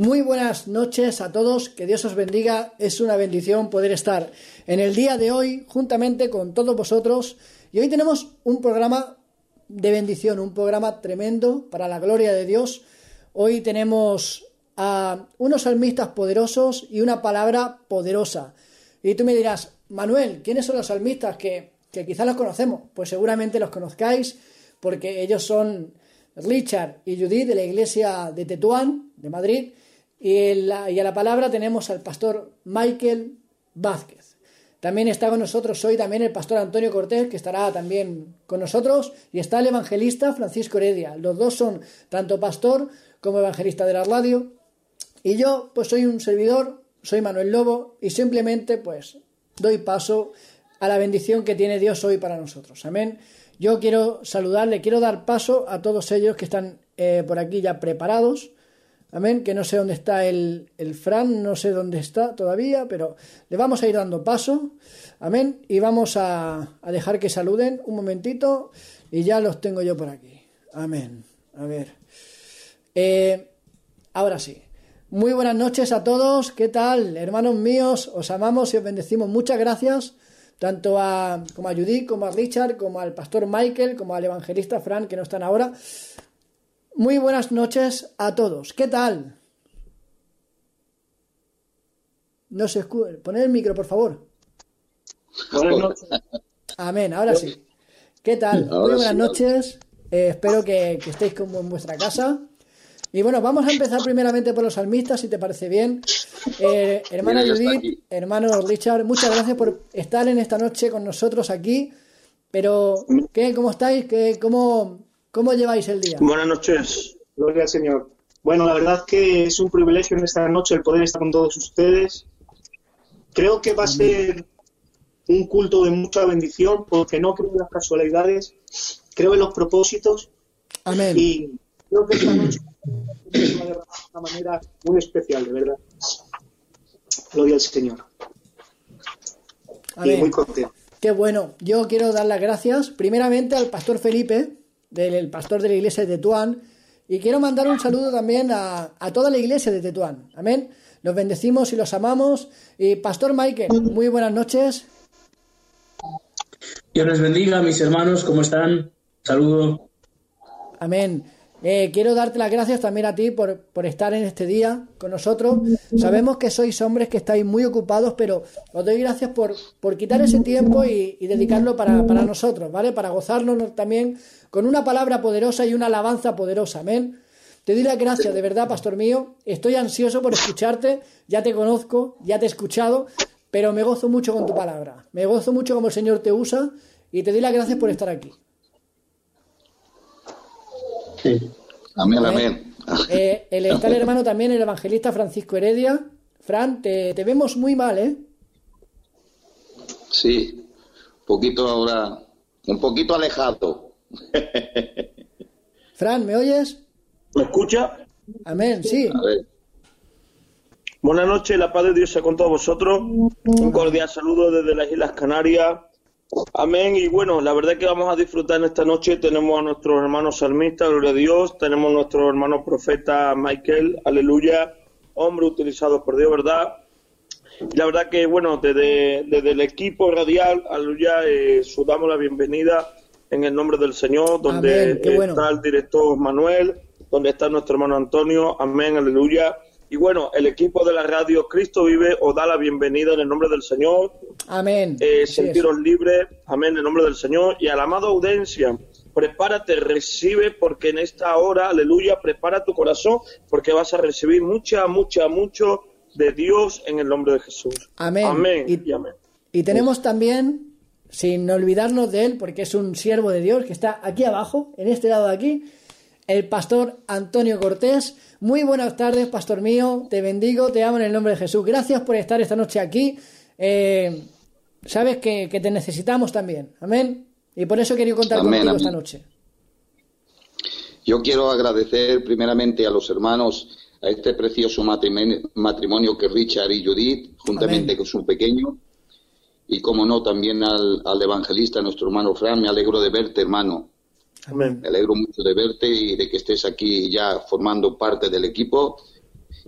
Muy buenas noches a todos, que Dios os bendiga. Es una bendición poder estar en el día de hoy juntamente con todos vosotros. Y hoy tenemos un programa de bendición, un programa tremendo para la gloria de Dios. Hoy tenemos a unos salmistas poderosos y una palabra poderosa. Y tú me dirás, Manuel, ¿quiénes son los salmistas que, que quizás los conocemos? Pues seguramente los conozcáis porque ellos son Richard y Judith de la iglesia de Tetuán, de Madrid, y, a la palabra tenemos al pastor Michael Vázquez. También está con nosotros hoy también el pastor Antonio Cortés, que estará también con nosotros, y está el evangelista Francisco Heredia. Los dos son tanto pastor como evangelista de la radio. Y yo, pues soy un servidor, soy Manuel Lobo, y simplemente pues doy paso a la bendición que tiene Dios hoy para nosotros. Amén. Yo quiero saludarle, quiero dar paso a todos ellos que están eh, por aquí ya preparados Amén, que no sé dónde está el, el Fran, no sé dónde está todavía, pero le vamos a ir dando paso. Amén, y vamos a, dejar que saluden un momentito y ya los tengo yo por aquí. Amén. A ver. Eh, ahora sí. Muy buenas noches a todos. ¿Qué tal? Hermanos míos, os amamos y os bendecimos. Muchas gracias tanto a, como a Judith, como a Richard, como al pastor Michael, como al evangelista Fran, que no están ahora. Muy buenas noches a todos. ¿Qué tal? No se escucha. Poned el micro, por favor. Buenas noches. Amén, ahora sí. ¿Qué tal? Muy buenas noches. Eh, espero que, estéis como en vuestra casa. Y bueno, vamos a empezar primeramente por los salmistas, si te parece bien. Eh, hermana Judith, hermano Richard, muchas gracias por estar en esta noche con nosotros aquí. Pero, ¿qué? ¿Cómo estáis? ¿Qué, cómo, ¿Cómo lleváis el día? Buenas noches, gloria al Señor. Bueno, la verdad que es un privilegio en esta noche el poder estar con todos ustedes. Creo que va a ser un culto de mucha bendición porque no creo en las casualidades, creo en los propósitos. Amén. Y creo que esta noche de una manera muy especial, de verdad. Gloria al Señor. Amén. Y muy contento. Qué bueno. Yo quiero dar las gracias primeramente al pastor Felipe del pastor de la iglesia de Tetuán. Y quiero mandar un saludo también a, toda la iglesia de Tetuán. Amén. Los bendecimos y los amamos. Y Pastor Michael, muy buenas noches. Dios les bendiga, mis hermanos, ¿cómo están? Saludo. Amén. Eh, quiero darte las gracias también a ti por, estar en este día con nosotros. Sabemos que sois hombres que estáis muy ocupados, pero os doy gracias por, por quitar ese tiempo y, dedicarlo para, para, nosotros, ¿vale? Para gozarnos también con una palabra poderosa y una alabanza poderosa. Amén. Te doy las gracias, de verdad, pastor mío. Estoy ansioso por escucharte. Ya te conozco, ya te he escuchado, pero me gozo mucho con tu palabra. Me gozo mucho como el Señor te usa y te doy las gracias por estar aquí. Amén, amén. Eh, el, está el hermano también, el evangelista Francisco Heredia. Fran, te, vemos muy mal, ¿eh? Sí, un poquito ahora, un poquito alejado. Fran, ¿me oyes? ¿Me escucha? Amén, sí. Buenas noches, la paz de Dios sea con todos vosotros. Un cordial saludo desde las Islas Canarias. Amén. Y bueno, la verdad es que vamos a disfrutar en esta noche. Tenemos a nuestros hermanos salmistas, gloria a Dios. Tenemos a nuestro hermano profeta Michael, aleluya. Hombre utilizado por Dios, ¿verdad? Y la verdad que, bueno, desde, el equipo radial, aleluya, eh, damos la bienvenida en el nombre del Señor, donde está el director Manuel, donde está nuestro hermano Antonio. Amén, aleluya. Y bueno, el equipo de la radio Cristo Vive os da la bienvenida en el nombre del Señor. Amén. Eh, sentiros libres. Amén, en el nombre del Señor. Y a la amada audiencia, prepárate, recibe, porque en esta hora, aleluya, prepara tu corazón, porque vas a recibir mucha, mucha, mucho de Dios en el nombre de Jesús. Amén. Amén. Y, amén. y tenemos también, sin olvidarnos de él, porque es un siervo de Dios que está aquí abajo, en este lado de aquí, el pastor Antonio Cortés. Muy buenas tardes, pastor mío. Te bendigo, te amo en el nombre de Jesús. Gracias por estar esta noche aquí. Eh, sabes que, te necesitamos también. Amén. Y por eso quería contar contigo esta noche. Yo quiero agradecer primeramente a los hermanos a este precioso matrimonio, que Richard y Judith, juntamente con su pequeño, y como no, también al, al evangelista, nuestro hermano Fran, me alegro de verte, hermano. Me alegro mucho de verte y de que estés aquí ya formando parte del equipo.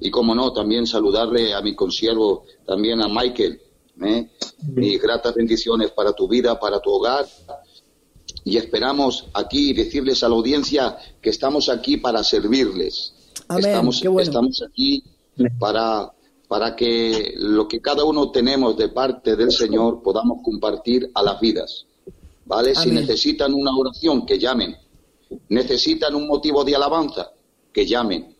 y como no, también saludarle a mi consiervo, también a Michael. ¿eh? Mis gratas bendiciones para tu vida, para tu hogar. Y esperamos aquí decirles a la audiencia que estamos aquí para servirles. Amén, Estamos, qué bueno. estamos aquí para, para que lo que cada uno tenemos de parte del Señor podamos compartir a las vidas. ¿Vale? Si Amén. necesitan una oración, que llamen. Necesitan un motivo de alabanza, que llamen.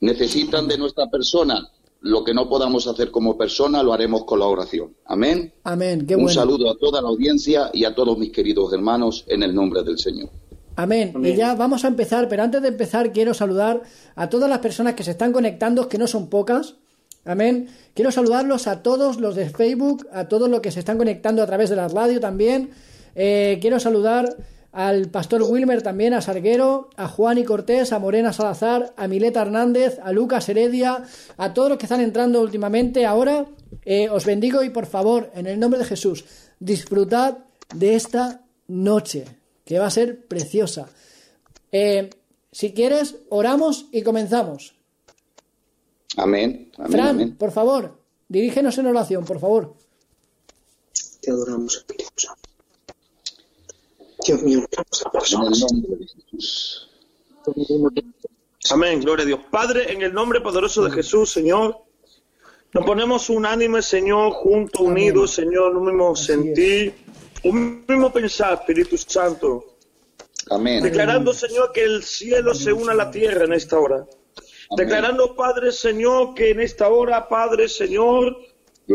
Necesitan de nuestra persona lo que no podamos hacer como persona, lo haremos con la oración. Amén. Amén, qué un bueno. saludo a toda la audiencia y a todos mis queridos hermanos en el nombre del Señor. Amén. Y ya vamos a empezar, pero antes de empezar quiero saludar a todas las personas que se están conectando, que no son pocas. Amén. Quiero saludarlos a todos los de Facebook, a todos los que se están conectando a través de la radio también. Eh, quiero saludar al pastor Wilmer también, a Sarguero, a Juan y Cortés, a Morena Salazar, a Mileta Hernández, a Lucas Heredia, a todos los que están entrando últimamente. Ahora eh, os bendigo y por favor, en el nombre de Jesús, disfrutad de esta noche, que va a ser preciosa. Eh, si quieres, oramos y comenzamos. Amén. Amén. Fran, amén. por favor, dirígenos en oración, por favor. Te adoramos, Espíritu Santo. Dios mío, En el nombre de Jesús. Amén, gloria a Dios. Padre, en el nombre poderoso de Jesús, Señor, nos ponemos unánime, Señor, juntos, unidos, Señor, un mismo Así sentir, un mismo pensar, Espíritu Santo, Amén. declarando, Señor, que el cielo se una a la tierra en esta hora. Declarando, Padre, Señor, que en esta hora, Padre, Señor,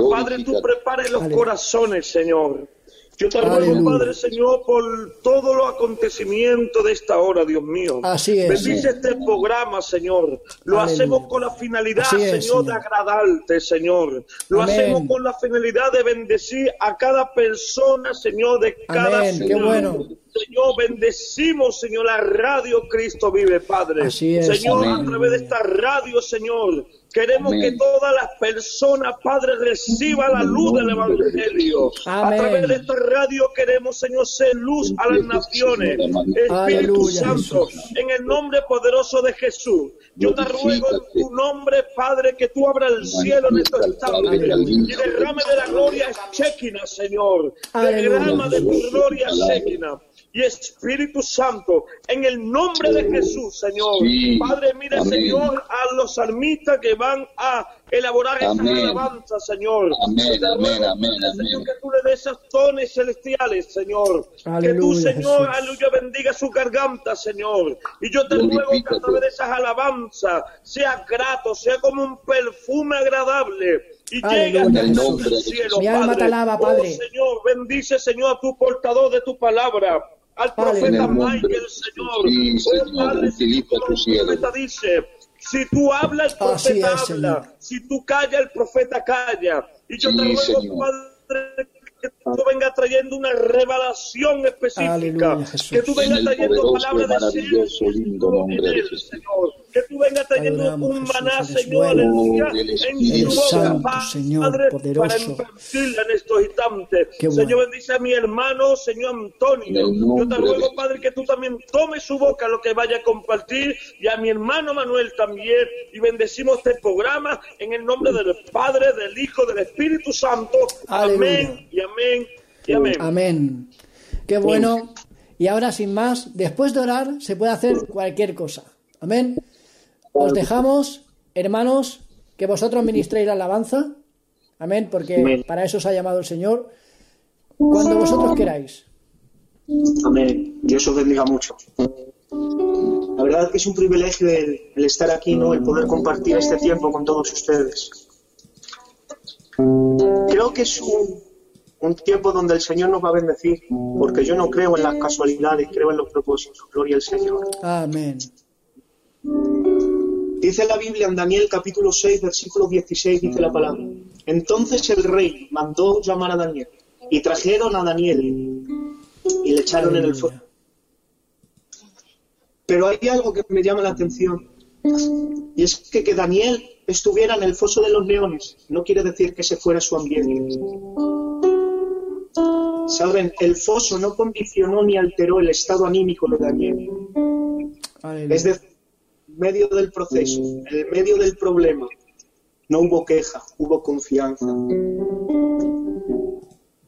Padre, tú prepares los Aleluya. corazones, Señor. Yo te ruego. Padre Señor, por todos los acontecimientos de esta hora, Dios mío. Así es. Bendice este programa, Señor. Lo Aleluya. hacemos con la finalidad, es, Señor, de Señor. agradarte, Señor. Lo Amén. hacemos con la finalidad de bendecir a cada persona, Señor, de cada Amén. Qué ciudad. bueno. Señor, bendecimos, Señor, la radio Cristo vive, Padre. Así es. Señor, Amén. a través de esta radio, Señor, queremos Amén. que todas las personas, Padre, reciban la luz del Evangelio. Amén. A través de esta radio queremos, Señor, ser luz a las naciones. Espíritu Santo, en el nombre poderoso de Jesús. Yo te ruego en tu nombre, Padre, que tú abras el cielo en estos instantes y derrame de la gloria Shekinah, Señor. Derrama de tu gloria Shekinah. Y Espíritu Santo, en el nombre de Jesús, Señor. Sí. Padre, mira, Amén. Señor, a los salmistas que van a elaborar esas alabanzas, Señor. Amén, amén, amén, Señor, amén. que tú le des esos tones celestiales, Señor. que tú, Señor, Jesús. aleluya, bendiga su garganta, Señor. Y yo te ruego que a través de esas alabanzas sea grato, sea como un perfume agradable. Y Aleluya, hasta En el nombre de cielo, Mi alma te alaba, Padre. Oh, Señor, bendice, Señor, a tu portador de tu palabra. Al profeta Michael. Señor. Sí, Oh, Señor, Padre, utiliza el profeta dice, si tú hablas, el profeta es, habla. Señor. Si tú callas, el profeta calla. Y yo Sí, te ruego, Señor. Padre, que tú vengas trayendo una revelación específica. Aleluya, Jesús. Que tú En vengas trayendo poderoso palabras de ciencia lindo en nombre de él, Jesús. Señor. Que tú vengas trayendo Adoramos, un maná, Señor, bueno. aleluya, en tu boca, santo, Padre, Señor, para poderoso. impartirla en estos instantes. Bueno. Señor, bendice a mi hermano, Señor Antonio. Yo te ruego, de- Padre, que tú también tomes su boca lo que vaya a compartir y a mi hermano Manuel también. Y bendecimos este programa en el nombre del Padre, del Hijo, del Espíritu Santo. Aleluya. Amén y amén y amén. Amén. Qué bueno. Y ahora, sin más, después de orar, se puede hacer cualquier cosa. Amén. Os dejamos, hermanos, que vosotros ministréis la alabanza. Amén, porque Amén. para eso os ha llamado el Señor. Cuando vosotros queráis. Amén. Dios os bendiga mucho. La verdad que es un privilegio el, el estar aquí, ¿no? El poder compartir este tiempo con todos ustedes. Creo que es un, un tiempo donde el Señor nos va a bendecir, porque yo no creo en las casualidades, creo en los propósitos. Gloria al Señor. Amén. Dice la Biblia en Daniel capítulo 6, versículo 16, dice la palabra. Entonces el rey mandó llamar a Daniel y trajeron a Daniel y le echaron en el fuego. Pero hay algo que me llama la atención y es que que Daniel estuviera en el foso de los leones no quiere decir que se fuera su ambiente. Saben, el foso no condicionó ni alteró el estado anímico de Daniel. Es decir, medio del proceso, en el medio del problema, no hubo queja, hubo confianza.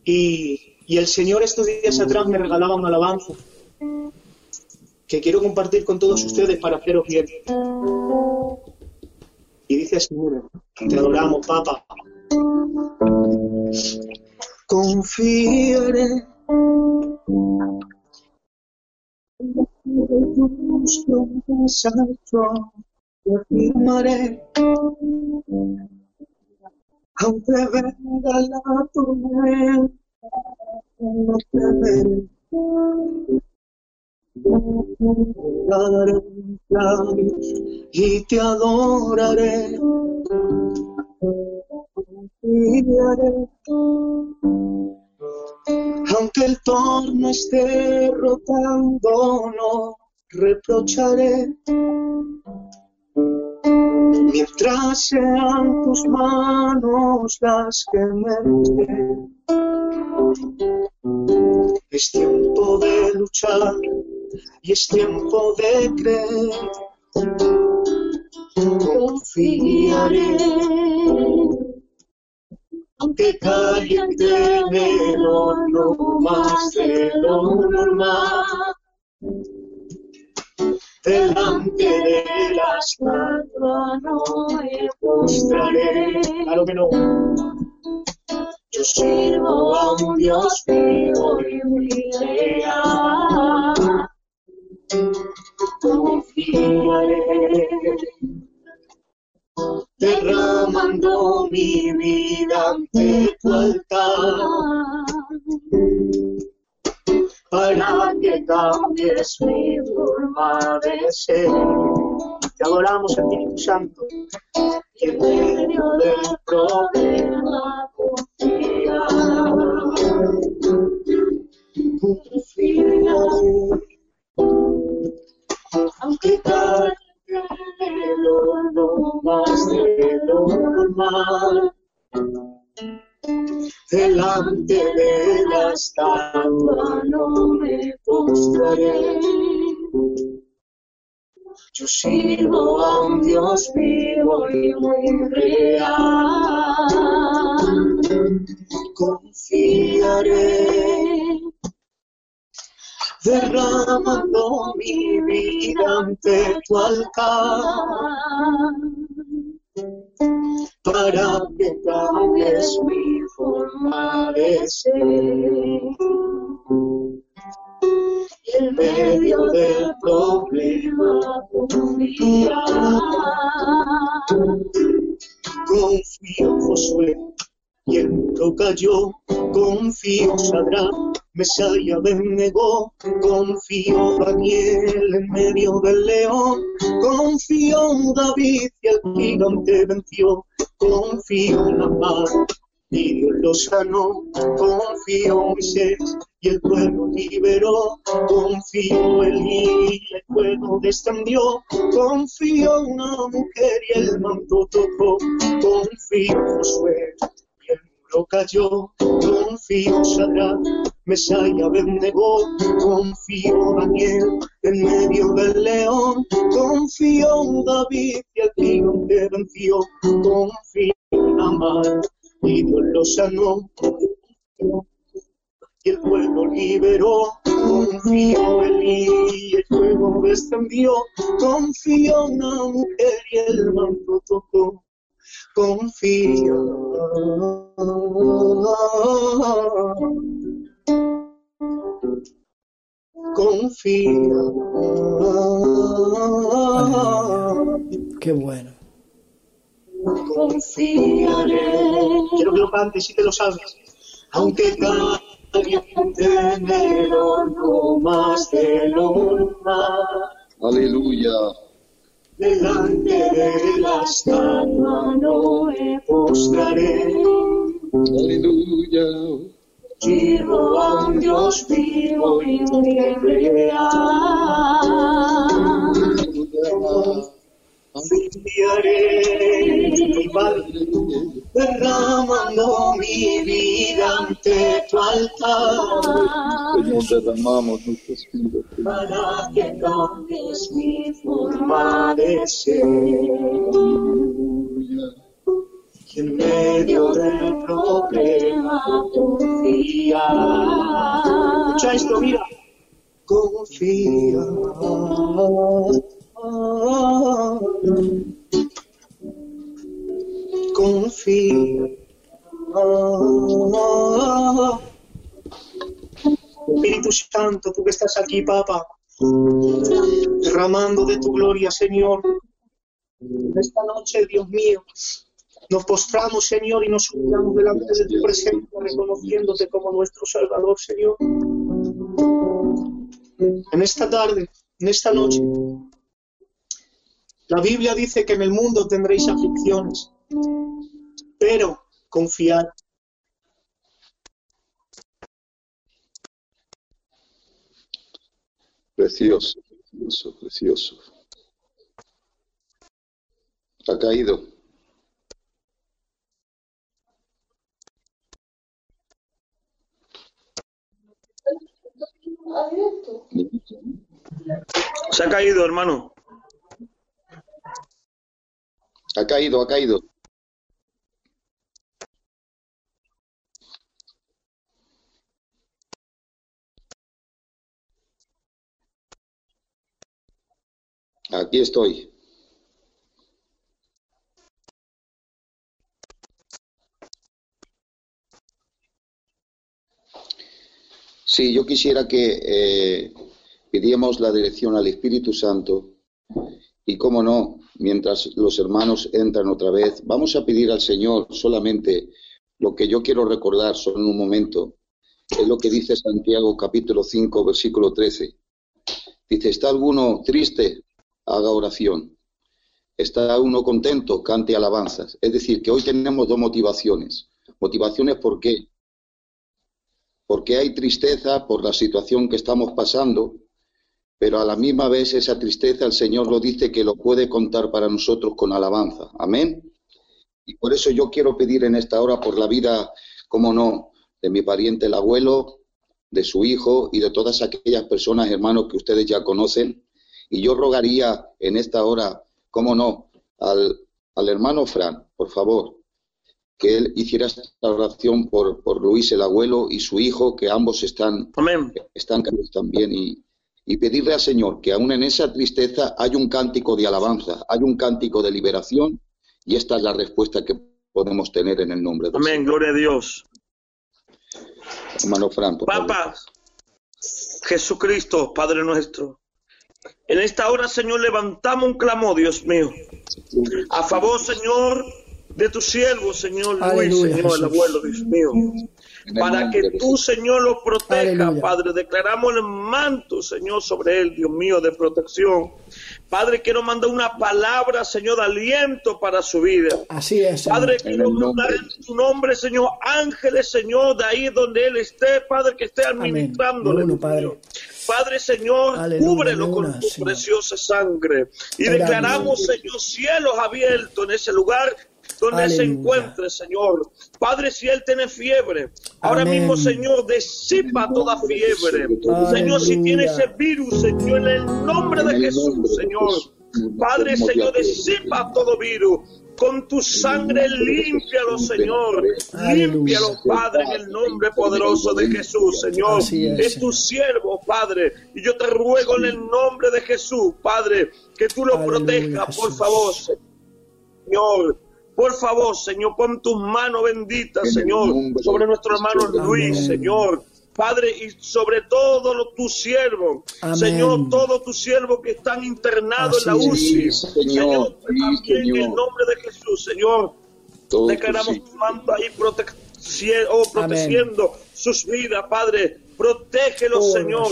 Y, y el Señor estos días atrás me regalaba un alabanza que quiero compartir con todos ustedes para haceros bien. Y dice así, te adoramos, Papa. Confiaré tus afirmaré. Aunque venga la tormenta, no temeré. y te adoraré. Aunque el torno esté rotando, no reprocharé. Mientras sean tus manos las que me den. Es tiempo de luchar y es tiempo de creer. Confiaré aunque caliente enero no más de lo normal. Delante de la estatua no me postraré. Claro que no. Yo sirvo a un Dios vivo y muy real. Confiaré derramando mi vida ante tu altar, para que cambies mi forma de ser. Te adoramos, Espíritu Santo, y en medio del problema confía. Confía, aunque tal Delante de la estatua no me postraré. Yo sirvo a un Dios vivo y muy real. Confiaré derramando mi vida ante tu altar, para que cambies mi forma de en medio del problema confía, confío Josué, y en lo cayó, confío Sadrán Mesaya negó, confío Daniel en medio del león, confío David y el gigante venció, confío la paz y Dios lo sanó, confío Moisés y el pueblo liberó, confío en y el fuego descendió, confío en una mujer y el manto tocó, confío Josué lo cayó, confío Sadra, Mesaya benegó, confío Daniel en medio del león, confío David y el gigante venció, confío en Amar y Dios lo sanó. Y el pueblo liberó, confío en mí, y el fuego descendió, confío en una mujer y el manto tocó confía. Confía. Qué bueno. Confiaré. Quiero que lo cantes si te lo sabes. Aunque enero no más de lo normal. Aleluya delante de la estatua no me postraré. Aleluya. Sirvo a un Dios vivo y real. En mi Padre, derramando mi vida ante tu altar. Señor, derramamos nuestro espíritu. para que cambies mi forma de ser. Y en medio del problema confía. Escucha esto, mira. Confía. Confía. Espíritu Santo, tú que estás aquí, Papa, derramando de tu gloria, Señor. Esta noche, Dios mío, nos postramos, Señor, y nos humillamos delante de tu presencia, reconociéndote como nuestro Salvador, Señor. En esta tarde, en esta noche, la Biblia dice que en el mundo tendréis aflicciones, pero confiad. Precioso, precioso, precioso. Ha caído. Se ha caído, hermano. Ha caído, ha caído. Aquí estoy. Sí, yo quisiera que eh, la dirección al Espíritu Santo y, cómo no, mientras los hermanos entran otra vez, vamos a pedir al Señor solamente lo que yo quiero recordar solo en un momento. Es lo que dice Santiago capítulo 5, versículo 13. Dice, ¿está alguno triste? Haga oración. ¿Está uno contento? Cante alabanzas. Es decir, que hoy tenemos dos motivaciones. Motivaciones por qué? Porque hay tristeza por la situación que estamos pasando, pero a la misma vez esa tristeza el Señor lo dice que lo puede contar para nosotros con alabanza. Amén. Y por eso yo quiero pedir en esta hora por la vida, como no, de mi pariente el abuelo, de su hijo y de todas aquellas personas, hermanos, que ustedes ya conocen. Y yo rogaría en esta hora, cómo no, al, al hermano Fran, por favor, que él hiciera esta oración por, por Luis, el abuelo, y su hijo, que ambos están, Amén. están también, y, y pedirle al Señor que aún en esa tristeza hay un cántico de alabanza, hay un cántico de liberación, y esta es la respuesta que podemos tener en el nombre de Amén. Gloria a Dios. hermano Fran. por favor. Papa, Jesucristo, Padre nuestro. En esta hora, Señor, levantamos un clamor, Dios mío. A favor, Señor, de tu siervo, Señor Luis, Aleluya, Señor, el abuelo, Dios mío. Para que tú. Señor, lo protejas, Aleluya. Padre. Declaramos el manto, Señor, sobre él, Dios mío, de protección. Padre, quiero mandar una palabra, Señor, de aliento para su vida. Así es. Señor. Padre, En quiero mandar en tu nombre, Señor, ángeles, Señor, de ahí donde Él esté, Padre, que esté administrándole. Uno, Padre. Padre, Señor, Aleluya, cúbrelo con tu Señor. preciosa sangre. Y declaramos, Señor, cielos abiertos en ese lugar donde se encuentre, Señor. Padre, si Él tiene fiebre, ahora Amén. mismo, Señor, disipa toda fiebre. Aleluya. Señor, si tiene ese virus, Señor, en el nombre de Jesús, Señor. Padre, Señor, disipa todo virus. Con tu sangre límpialo, Señor. Límpialo, Padre, en el nombre poderoso de Jesús, Señor. Es, tu siervo, Padre. Y yo te ruego en el nombre de Jesús, Padre, que tú lo protejas, por favor, Señor. Por favor, Señor, pon tus manos benditas, Señor, sobre nuestro hermano. Luis. Señor. Padre, y sobre todo tus siervos, Amén. Señor, todos tus siervos que están internados en la Así UCI, es. Señor. Sí, también en el nombre de Jesús, Señor, Todo declaramos tu sí. tu manto ahí protec- oh, protegiendo sus vidas, Padre. Protégelos, Oh, Señor.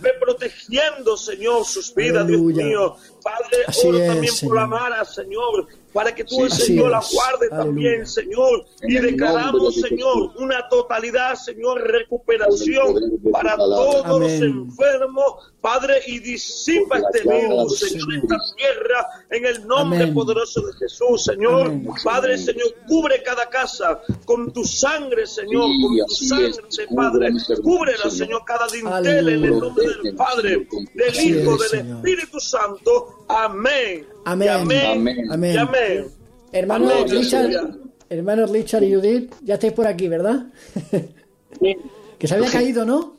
Ve protegiendo, Señor, sus vidas, Aleluya. Dios mío. Padre, Así oro es, también por la. Mara, Señor, para que tú, Sí, el así Señor, la es. guardes Aleluya. también, Señor, En y declaramos, de Señor, una totalidad, Señor, recuperación para todos los enfermos, Padre, y disipa este virus, Señor, esta tierra, en el nombre Amén. poderoso de Jesús, Señor. Amén. Padre, Señor, cubre cada casa con tu sangre, Señor, Sí, con tu sangre, es. Padre. Cúbrela, Señor, cada dintel en el Aleluya. nombre del Padre, del Hijo, del. Espíritu Santo. Amén. Amén. Amén. Amén. Amén. Amén. Richard, hermanos Richard y Judith, ya estáis por aquí, ¿verdad? que se había caído, ¿no?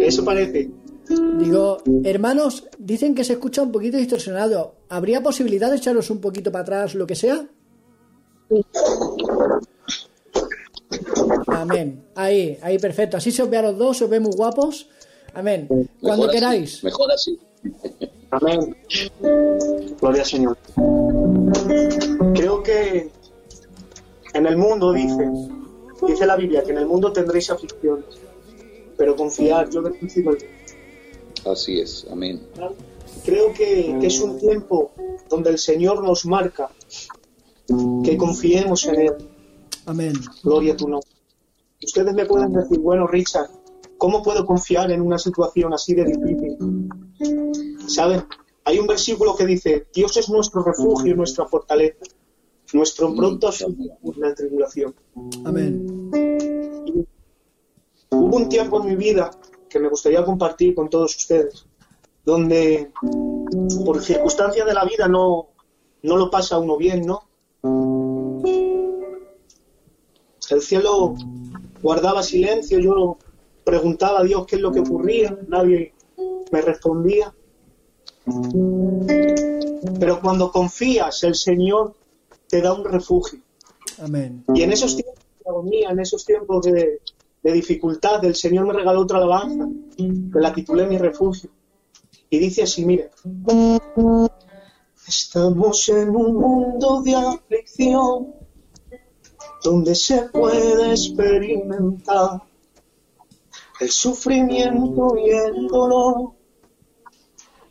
Eso parece. Digo, hermanos, dicen que se escucha un poquito distorsionado. ¿Habría posibilidad de echaros un poquito para atrás, lo que sea? Amén. Ahí, ahí, perfecto. Así se os ve a los dos, se os ve muy guapos. Amén. Cuando Mejor así, queráis. Mejor así. Amén. Gloria al Señor. Creo que en el mundo dice, dice la Biblia, que en el mundo tendréis aflicciones, pero confiar, yo del principio al fin. Así es. Amén. Creo que, que es un tiempo donde el Señor nos marca que confiemos en Él. Amén. Gloria a tu nombre. Ustedes me pueden decir, bueno, Richard, ¿cómo puedo confiar en una situación así de difícil? ¿Saben? Hay un versículo que dice, Dios es nuestro refugio y nuestra fortaleza, nuestro pronto auxilio en la tribulación. Amén. Hubo un tiempo en mi vida que me gustaría compartir con todos ustedes, donde por circunstancias de la vida no, no lo pasa uno bien, ¿no? El cielo guardaba silencio, yo preguntaba a Dios qué es lo que ocurría, nadie me respondía. Pero cuando confías, el Señor te da un refugio. Amén. Y en esos tiempos de agonía, en esos tiempos de, de dificultad, el Señor me regaló otra alabanza, que la titulé Mi refugio. Y dice así, mire, estamos en un mundo de aflicción, donde se puede experimentar el sufrimiento y el dolor,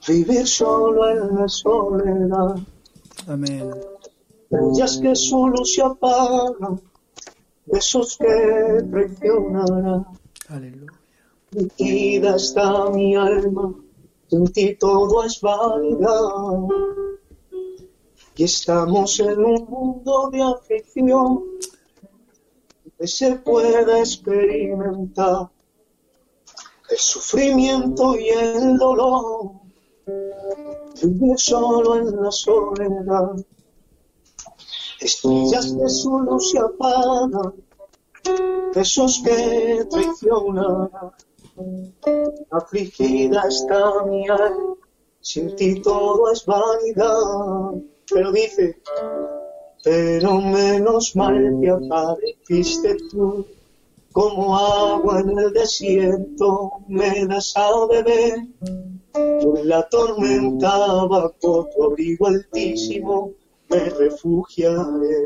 vivir solo en la soledad. Amén. Bellas que solo se apagan, besos que traicionarán. Aleluya. Metida está mi alma, en ti todo es válido. Y estamos en un mundo de aflicción, donde se puede experimentar el sufrimiento y el dolor. Vivir solo en la soledad. Estrellas que solo se apagan, besos que traicionan. Afligida está mi alma, sin ti todo es vanidad. Pero dice, pero menos mal que apareciste tú, como agua en el desierto, me das a beber. Yo en la tormenta bajo tu abrigo altísimo me refugiaré.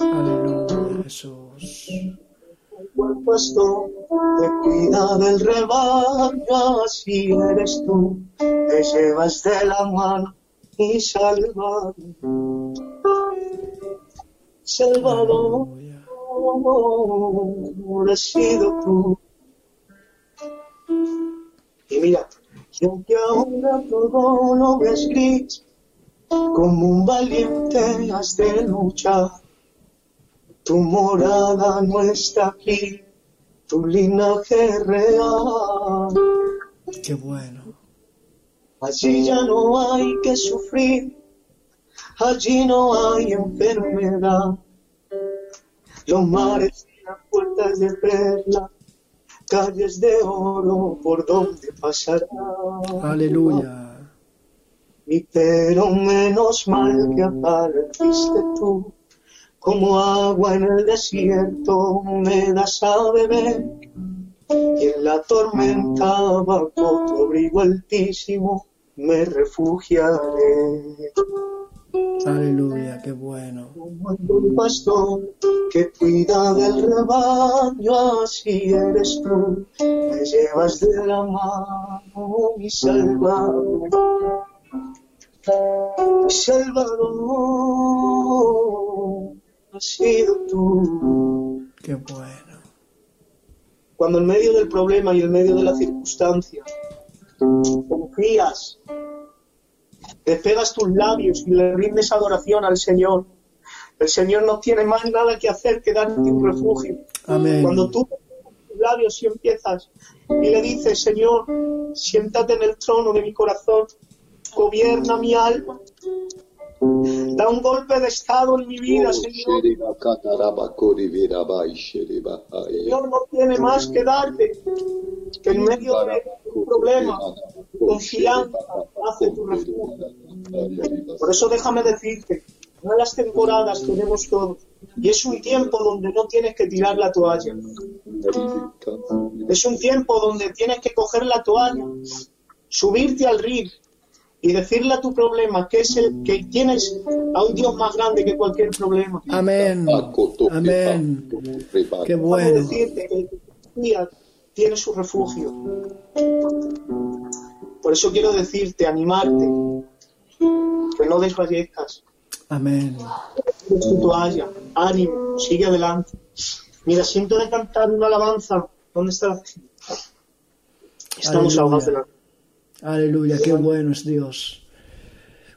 Aleluya, Jesús. buen pastor, te cuida del rebaño, así eres tú, te llevas de la mano y salvador. Salvador, has sido tú. Y mira, y aunque ahora todo lo ves gris, como un valiente has de luchar. Tu morada no está aquí, tu linaje real. Qué bueno. Allí ya no hay que sufrir, allí no hay enfermedad. Los mares y las puertas de perla, calles de oro por donde pasará. Aleluya. Y pero menos mal que apareciste tú, como agua en el desierto me das a beber. Y en la tormenta bajo tu abrigo altísimo me refugiaré. Aleluya, qué bueno. Como el pastor que cuida del rebaño, así eres tú. Me llevas de la mano, mi salvador. Salvador, has sido tú. Qué bueno. Cuando en medio del problema y en medio de la circunstancia confías, despegas tus labios y le rindes adoración al Señor, el Señor no tiene más nada que hacer que darte un refugio. Amén. Cuando tú tus labios y empiezas y le dices, Señor, siéntate en el trono de mi corazón, gobierna mi alma, da un golpe de estado en mi vida, Señor. Señor no tiene más que darte que en medio de un problema, confianza, hace tu refugio. Por eso déjame decirte, malas temporadas tenemos todos. Y es un tiempo donde no tienes que tirar la toalla. Es un tiempo donde tienes que coger la toalla, subirte al río y decirle a tu problema que es el que tienes a un Dios más grande que cualquier problema. Amén. Amén. Qué bueno. decirte que el que confía tiene su refugio. Por eso quiero decirte, animarte, que no desfallezcas, Amén. tu toalla, ánimo, sigue adelante. Mira, siento de cantar una alabanza. ¿Dónde está? Estamos Aleluya. ahogados de la... Aleluya. Qué bueno es Dios.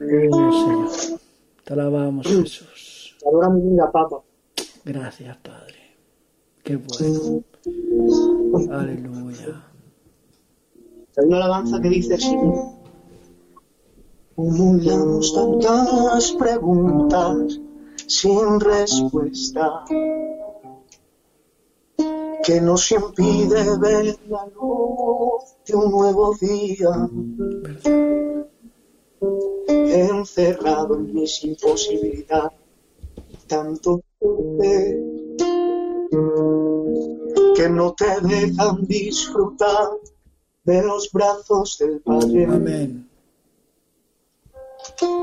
Oh, Señor. Te alabamos, Jesús. Adora mi vida, Papa. Gracias, Padre. Qué bueno. Aleluya. Hay una alabanza que dice así. Acumulamos tantas preguntas sin respuesta que nos impide ver la luz de un nuevo día. Encerrado en mis imposibilidades, tanto que no te dejan disfrutar de los brazos del Padre. Amén.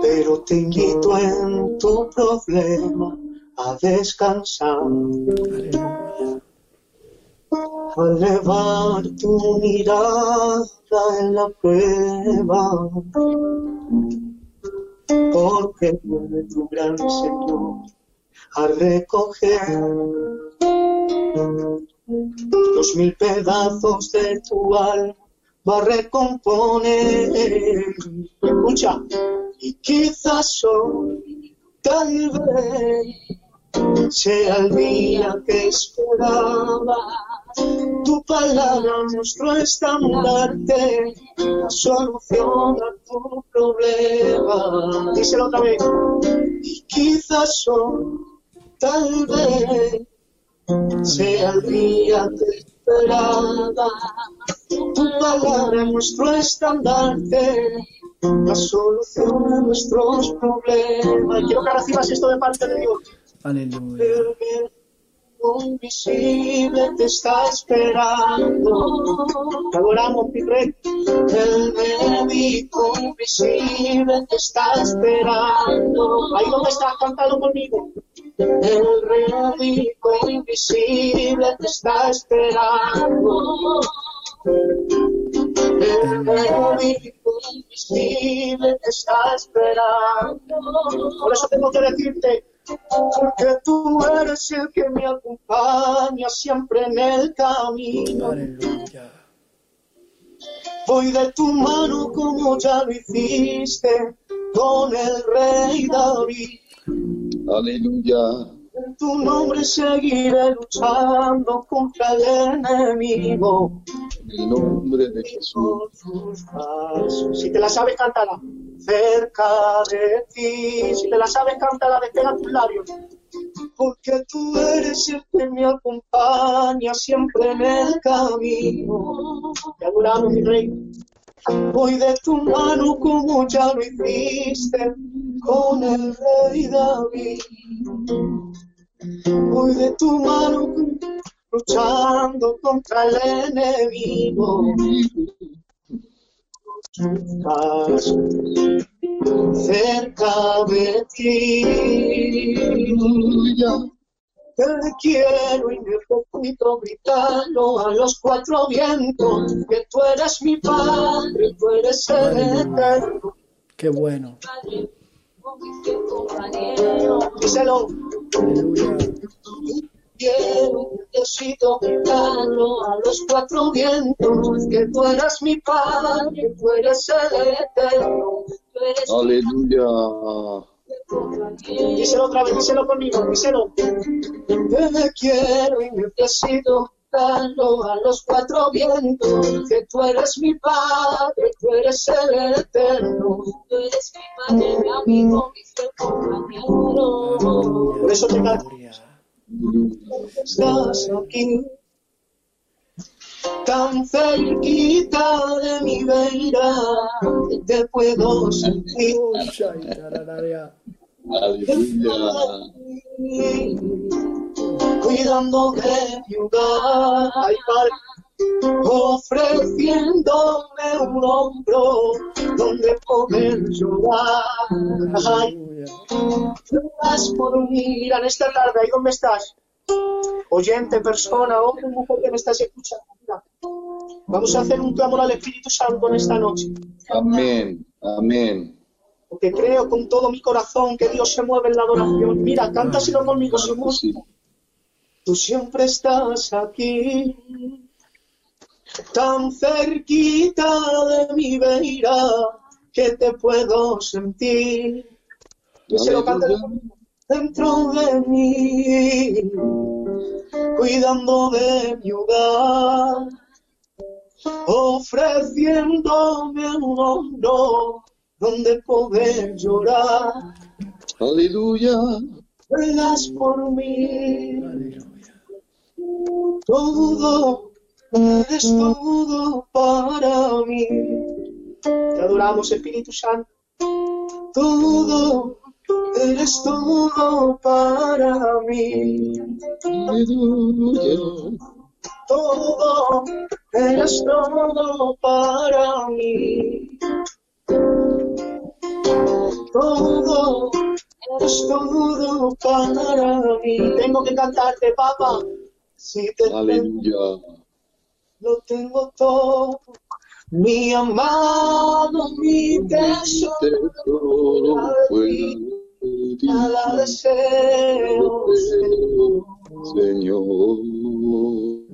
Pero te invito en tu problema a descansar, Aleluya. A elevar tu mirada en la prueba, porque viene tu gran Señor a recoger los mil pedazos de tu alma, va a recomponer. Escucha, y quizás hoy, tal vez, sea el día que esperaba. Tu palabra mostró estandarte, la solución a tu problema. Díselo otra vez. Y quizás hoy, tal vez, sea el día que esperaba. Tu palabra nuestro estandarte, la solución a nuestros problemas. Quiero que recibas esto de parte de Dios. Aleluya. Invisible te está esperando. Te adoramos, mi rey. El médico invisible te está esperando. Ahí donde estás, cántalo conmigo. El médico invisible te está esperando. El médico invisible te está esperando. Por eso tengo que decirte, porque tú eres el que me acompaña siempre en el camino. Aleluya. Voy de tu mano como ya lo hiciste con el rey David. Aleluya. En tu nombre seguiré luchando contra el enemigo. En el nombre de Jesús. Si te la sabes, cántala. Cerca de ti. Si te la sabes, cántala. Despega tus labios. Porque tú eres el que me acompaña siempre en el camino. Te adoramos, mi rey. Voy de tu mano como ya lo hiciste con el rey David. Voy de tu mano luchando contra el enemigo. Estás cerca de ti. Te quiero y necesito gritarlo a los cuatro vientos, que tú eres mi Padre, tú eres el eterno. Qué bueno. Díselo. Aleluya. Quiero, necesito darlo a los cuatro vientos, que tú eres mi padre, tú eres el eterno, tú eres Aleluya. Díselo otra vez, díselo conmigo, díselo. Te quiero y necesito darlo a los cuatro vientos, que tú eres mi padre, tú eres el eterno, tú eres mi padre, mi amigo, mi fiel compañero. Por eso te canto. Estás aquí, tan cerquita de mi vera, que te puedo sentir. Cuidando de mi hogar, ofreciéndome un hombro donde poder llorar. Ay. Estás por mí, en esta tarde, ahí donde estás. Oyente, persona, hombre, mujer que me estás escuchando. mira. Vamos a hacer un clamor al Espíritu Santo en esta noche. Amén. Amén. Porque creo con todo mi corazón que Dios se mueve en la adoración. Mira, cántaselo conmigo, sin música. Tú siempre estás aquí, tan cerquita de mi vera, que te puedo sentir. Y se lo canta dentro de mí, cuidando de mi hogar, ofreciéndome un hombro donde poder llorar. Aleluya. Ruegas por mí, Aleluya. todo, es todo para mí. Te adoramos, Espíritu Santo. Todo, eres todo para mí. Todo, eres todo para mí. Todo, eres todo para mí. Tengo que cantarte, papá. Si te Aleluya. Lo tengo todo. Mi amado, mi tesoro, fuera de ti. nada deseo. Señor.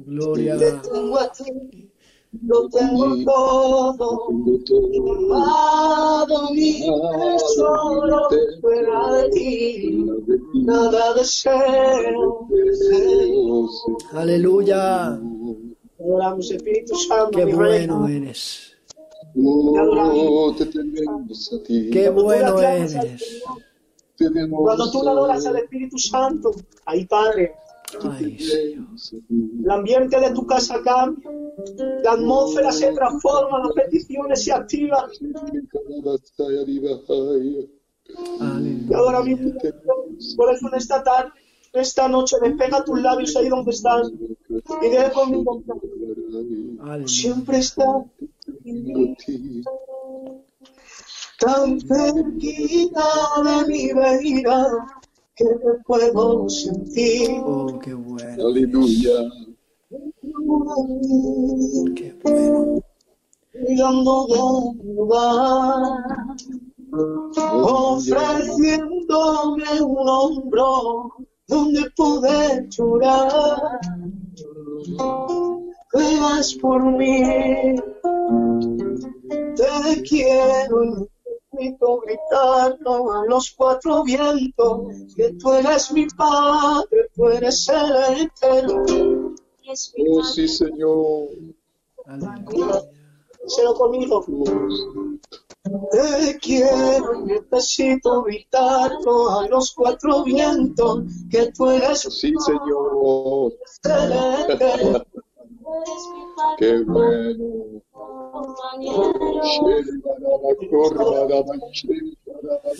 Gloria. Te tengo a ti, lo tengo todo. Todo. Amado, mi tesoro, fuera de ti, nada deseo. Aleluya. Adoramos Espíritu Santo, Qué mi reino. bueno eres. Oh, te tenemos a ti. Qué Cuando tú le bueno eres. Cuando tú le adoras al Espíritu Santo, ahí Padre, Ay, el ambiente de tu casa cambia, la atmósfera se transforma, las peticiones se activan. Y ahora mismo, por eso en esta tarde, esta noche, despega tus labios ahí donde estás y dile conmigo, siempre está tan cerquita de mi vida que te puedo sentir. Oh, qué bueno. Aleluya. Qué bueno. De lugar, ofreciéndome un hombro donde poder llorar. Ruegas por mí, te quiero necesito gritarlo a los cuatro vientos, que tú eres mi padre, tú eres el eterno. Oh, sí, Señor. Díselo conmigo. Te quiero y necesito gritarlo a los cuatro vientos, que tú eres Sí, Señor. Qué bueno. No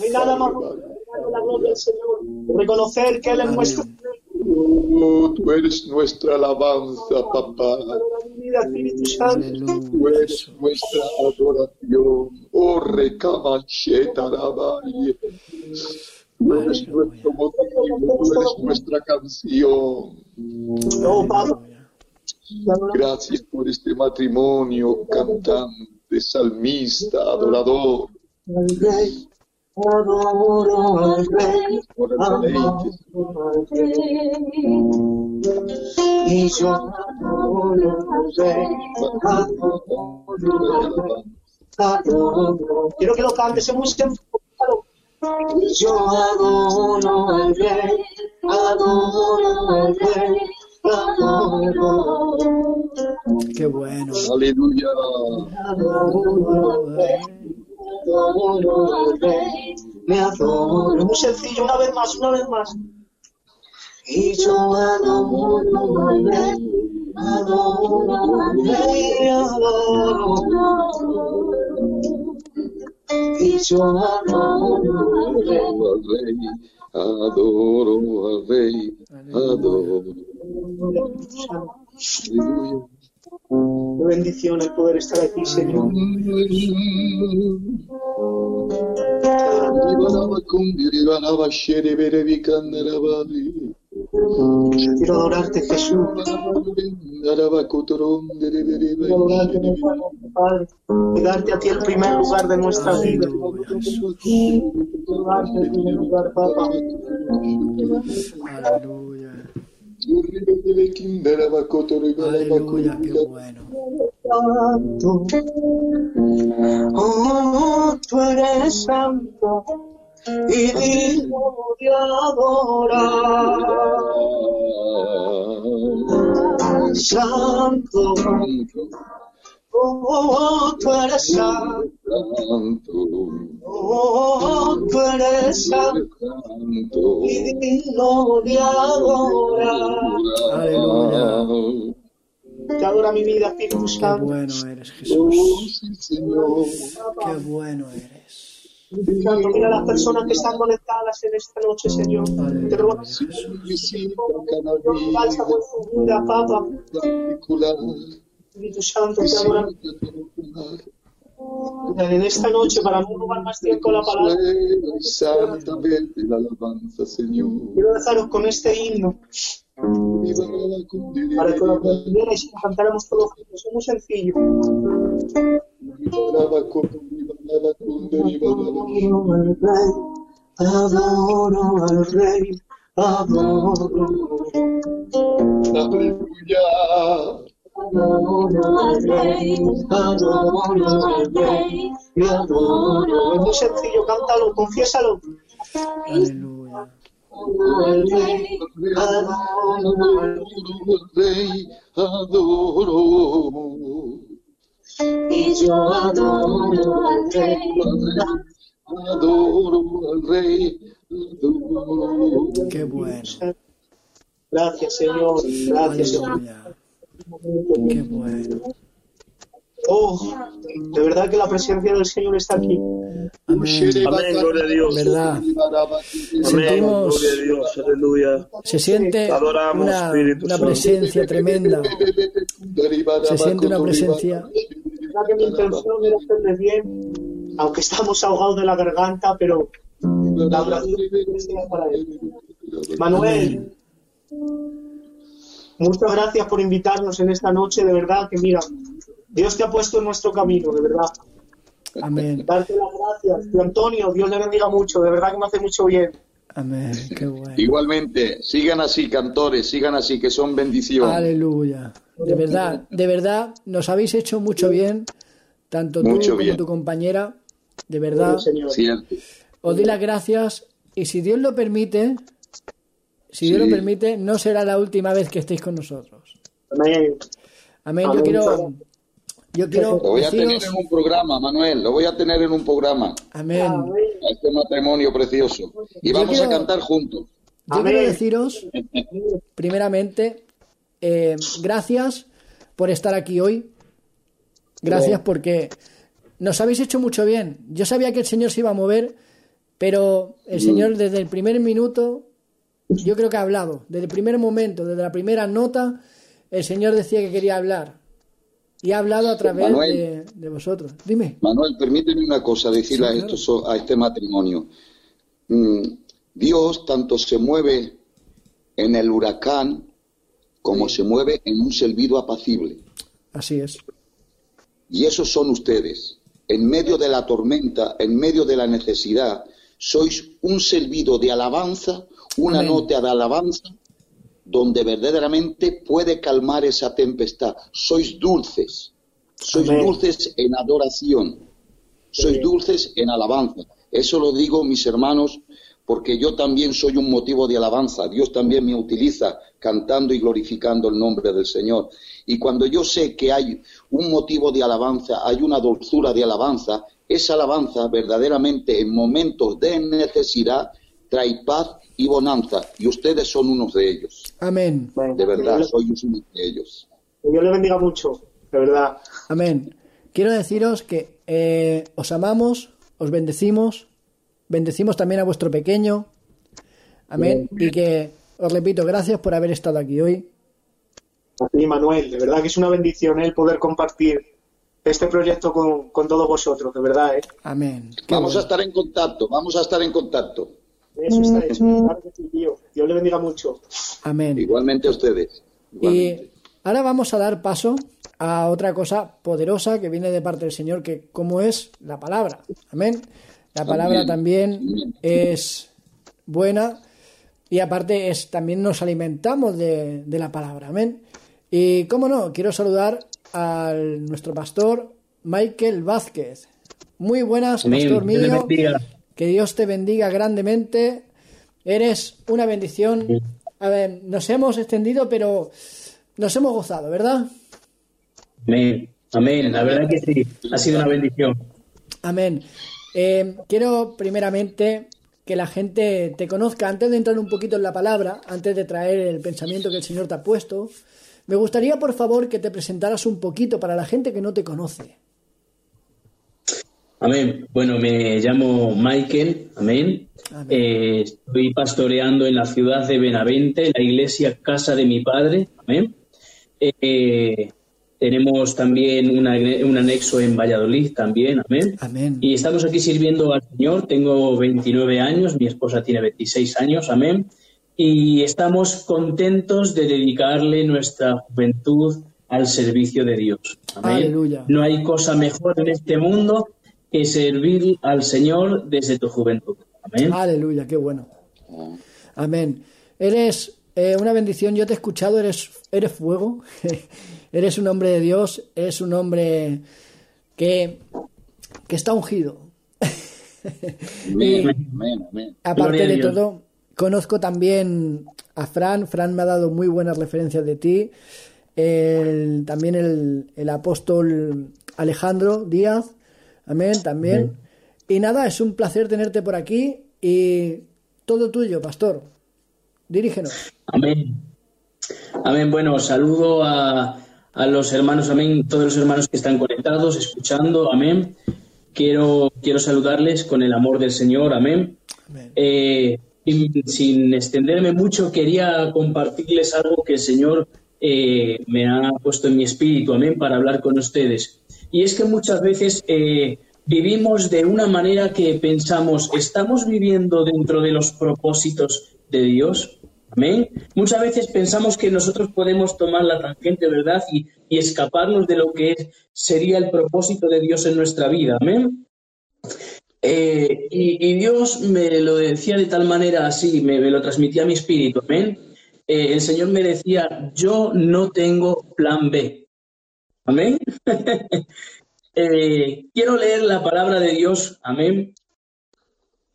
hay nada más la gloria del Señor. Reconocer que Él es nuestro Oh, tú eres nuestra alabanza, papá. Tú eres nuestra adoración. Oh, recamancheta. Tú eres nuestro motivo, tú eres nuestra canción. Gracias por este matrimonio cantante, salmista, adorador. Adoro al rey, adoro al rey. Y yo adoro al rey, adoro al rey, adoro. Quiero que lo cantes, es muy sencillo. Yo adoro al rey, adoro al rey, adoro. Qué bueno. Aleluya. Adoro al rey, adoro al rey, me adoro. Muy sencillo, una vez más, una vez más. Y yo adoro al rey, adoro al rey, adoro. Y yo adoro al rey. Adoro al rey, adoro al rey, adoro. Aleluya. Qué bendición el poder estar aquí, Señor. Quiero adorarte, Jesús. Quiero adorarte, Padre. Y darte a ti el primer lugar de nuestra vida. Quiero darte el primer lugar, Papá. Aleluya. Aleluya, qué bueno. Santo. Oh, tú eres santo y digno de adorar. Santo, oh, tú eres santo, oh, tú eres santo y digno de adorar. Aleluya. Te adora mi vida, Espíritu Qué Santo. bueno eres, Jesús. Qué bueno eres. Santo, mira las personas que están conectadas en esta noche, Señor. Te ruego que bálsamo en su vida, Papa. Espíritu Santo, te adoramos. En esta noche, para no robar más tiempo la palabra, la alabanza, Señor. quiero dejaros con este himno para que lo aprendierais y lo cantáramos todos juntos. Es muy sencillo. Adoro al rey, adoro al rey, Aleluya. Adoro al rey, adoro al rey, y adoro. Es muy sencillo, cántalo, confiésalo. Aleluya. Al rey, adoro al Rey, adoro. y yo adoro al rey. Adoro al Rey, adoro. Qué bueno. Gracias, Señor. Gracias, Señor. Qué bueno. Oh, de verdad que la presencia del Señor está aquí. Amén. Amén, gloria a Dios. ¿Verdad? Amén, Sentimos- gloria a Dios, aleluya. Se siente Adoramos, una, Espíritu una presencia tremenda. Se siente una presencia. que mi intención era hacerles bien, aunque estamos ahogados de la garganta, pero la oración para él. Manuel, muchas gracias por invitarnos en esta noche, de verdad que mira, Dios te ha puesto en nuestro camino, de verdad. Amén. Darte las gracias. Y Antonio, Dios le bendiga mucho, de verdad que me hace mucho bien. Amén. Qué bueno. Igualmente, sigan así, cantores, sigan así, que son bendición. Aleluya. De verdad, de verdad, nos habéis hecho mucho bien, tanto tú Mucho como bien. tu compañera. De verdad, Señor. Cierto. os doy las gracias y si Dios lo permite, si Dios lo permite, no será la última vez que estéis con nosotros. Amén. Amén. Yo Amén. quiero, yo quiero Lo voy a tener en un programa, Manuel, lo voy a tener en un programa, amén. a este matrimonio precioso. Y Yo vamos quiero- a cantar juntos. Yo Amén. quiero deciros, primeramente, eh, gracias por estar aquí hoy. Gracias porque nos habéis hecho mucho bien. Yo sabía que el Señor se iba a mover, pero el Señor desde el primer minuto, yo creo que ha hablado. Desde el primer momento, desde la primera nota, el Señor decía que quería hablar. Y ha hablado a través Manuel. de, de vosotros. Dime. Manuel, permíteme una cosa, decirle Sí, a, estos- a este matrimonio. Mm, Dios tanto se mueve en el huracán como se mueve en un silbido apacible. Así es. Y esos son ustedes. en medio de la tormenta, en medio de la necesidad, sois un servido de alabanza, una nota de alabanza, donde verdaderamente puede calmar esa tempestad. Sois dulces, sois dulces en adoración, sois dulces en alabanza. Eso lo digo, mis hermanos, porque yo también soy un motivo de alabanza. Dios también me utiliza cantando y glorificando el nombre del Señor. Y cuando yo sé que hay un motivo de alabanza, hay una dulzura de alabanza, esa alabanza verdaderamente en momentos de necesidad trae paz y bonanza. Y ustedes son unos de ellos. Amén. De verdad, soy uno de ellos. Que Dios le bendiga mucho, de verdad. Amén. Quiero deciros que eh, os amamos, os bendecimos, bendecimos también a vuestro pequeño. Amén. Y que, os repito, gracias por haber estado aquí hoy. A ti, Manuel, de verdad que es una bendición el poder compartir este proyecto con, todos vosotros, de verdad. ¿eh? Amén. vamos a estar en contacto, vamos a estar en contacto. Eso está hecho, claro que sí, tío. Dios le bendiga mucho. Amén. Igualmente a ustedes. Y ahora vamos a dar paso a otra cosa poderosa que viene de parte del Señor, que como es la palabra. Amén. La palabra también es buena y aparte es también nos alimentamos de, de la palabra. Amén. Y cómo no, quiero saludar a nuestro pastor Michael Vázquez. Muy buenas, pastor mío. Que Dios te bendiga grandemente. Eres una bendición. A ver, nos hemos extendido, pero nos hemos gozado, ¿verdad? Amén. Amén. La verdad que sí. Ha sido una bendición. Amén. Eh, quiero primeramente que la gente te conozca, antes de entrar un poquito en la palabra, antes de traer el pensamiento que el Señor te ha puesto, me gustaría, por favor, que te presentaras un poquito para la gente que no te conoce. Amén. Bueno, me llamo Michael. Amén. Eh, estoy pastoreando en la ciudad de Benavente, la iglesia Casa de mi Padre. Amén. Eh, tenemos también un anexo en Valladolid también. Amén. Amén. Y estamos aquí sirviendo al Señor. Tengo 29 años, mi esposa tiene 26 años. Amén y estamos contentos de dedicarle nuestra juventud al servicio de Dios. Aleluya. No hay cosa mejor en este mundo que servir al Señor desde tu juventud. Amén. Aleluya, qué bueno. Amén. Eres eh, una bendición, yo te he escuchado, eres, eres fuego, eres un hombre de Dios, eres un hombre que, que está ungido. amén, amén, Aparte de todo, Conozco también a Fran, Fran me ha dado muy buenas referencias de ti. también el, apóstol Alejandro Díaz, amén, también. Y nada, es un placer tenerte por aquí y todo tuyo, pastor. Dirígenos. Amén. Amén. Bueno, saludo a, los hermanos, amén, todos los hermanos que están conectados, escuchando, amén. Quiero, quiero saludarles con el amor del Señor, amén. amén. Eh, sin extenderme mucho, quería compartirles algo que el Señor eh, me ha puesto en mi espíritu, amén, para hablar con ustedes. Y es que muchas veces eh, vivimos de una manera que pensamos, ¿estamos viviendo dentro de los propósitos de Dios? Amén. Muchas veces pensamos que nosotros podemos tomar la tangente, ¿verdad? Y, escaparnos de lo que sería el propósito de Dios en nuestra vida. Amén. Eh, y, Dios me lo decía de tal manera así, me, lo transmitía a mi espíritu, amén. Eh, el Señor me decía, yo no tengo plan B. Amén. Eh, quiero leer la palabra de Dios, amén,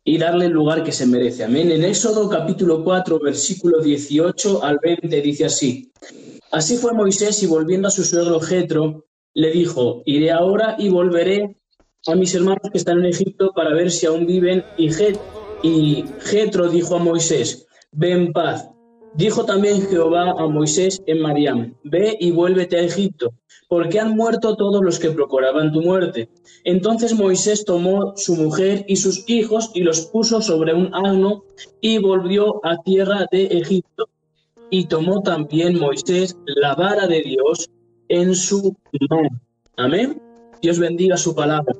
y darle el lugar que se merece. Amén. En Éxodo capítulo 4, versículo 18 al 20 dice así. Así fue Moisés y volviendo a su suegro Jetro, le dijo, iré ahora y volveré a mis hermanos que están en Egipto para ver si aún viven. Y, y Jetro dijo a Moisés, ve en paz. Dijo también Jehová a Moisés en Mariam, ve y vuélvete a Egipto, porque han muerto todos los que procuraban tu muerte. Entonces Moisés tomó su mujer y sus hijos y los puso sobre un asno y volvió a tierra de Egipto. Y tomó también Moisés la vara de Dios en su mano. Amén. Dios bendiga su palabra.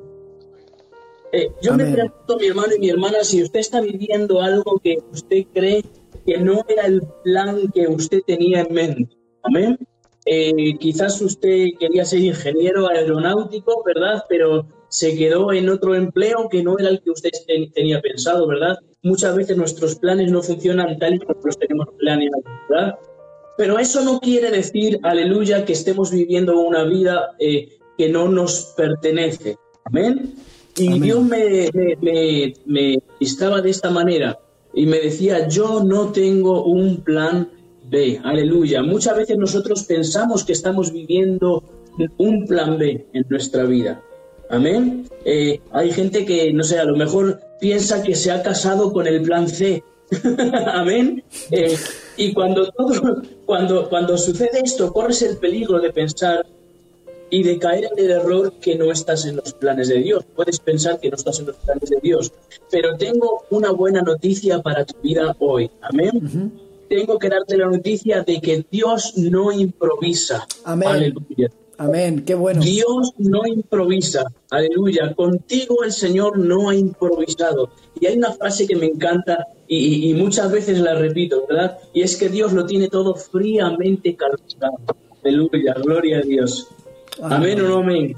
Eh, yo me pregunto, mi hermano y mi hermana, si usted está viviendo algo que usted cree que no era el plan que usted tenía en mente. Amén. Eh, quizás usted quería ser ingeniero aeronáutico, ¿verdad? Pero se quedó en otro empleo que no era el que usted tenía pensado, ¿verdad? Muchas veces nuestros planes no funcionan tal y como los tenemos planeados, ¿verdad? Pero eso no quiere decir, aleluya, que estemos viviendo una vida eh, que no nos pertenece. Amén. Y Dios me, me, me, estaba de esta manera y me decía, yo no tengo un plan B. Aleluya. Muchas veces nosotros pensamos que estamos viviendo un plan B en nuestra vida. Amén. Eh, hay gente que, no sé, a lo mejor piensa que se ha casado con el plan C. Amén. Eh, y cuando, todo, cuando, cuando sucede esto, corres el peligro de pensar y de caer en el error que no estás en los planes de Dios. Puedes pensar que no estás en los planes de Dios, pero tengo una buena noticia para tu vida hoy. Amén. Tengo que darte la noticia de que Dios no improvisa. Amén. Aleluya. Amén, qué bueno. Dios no improvisa, aleluya. Contigo el Señor no ha improvisado. Y hay una frase que me encanta y, muchas veces la repito, ¿verdad? Y es que Dios lo tiene todo fríamente calculado. Aleluya, gloria a Dios. Amén, o no amén.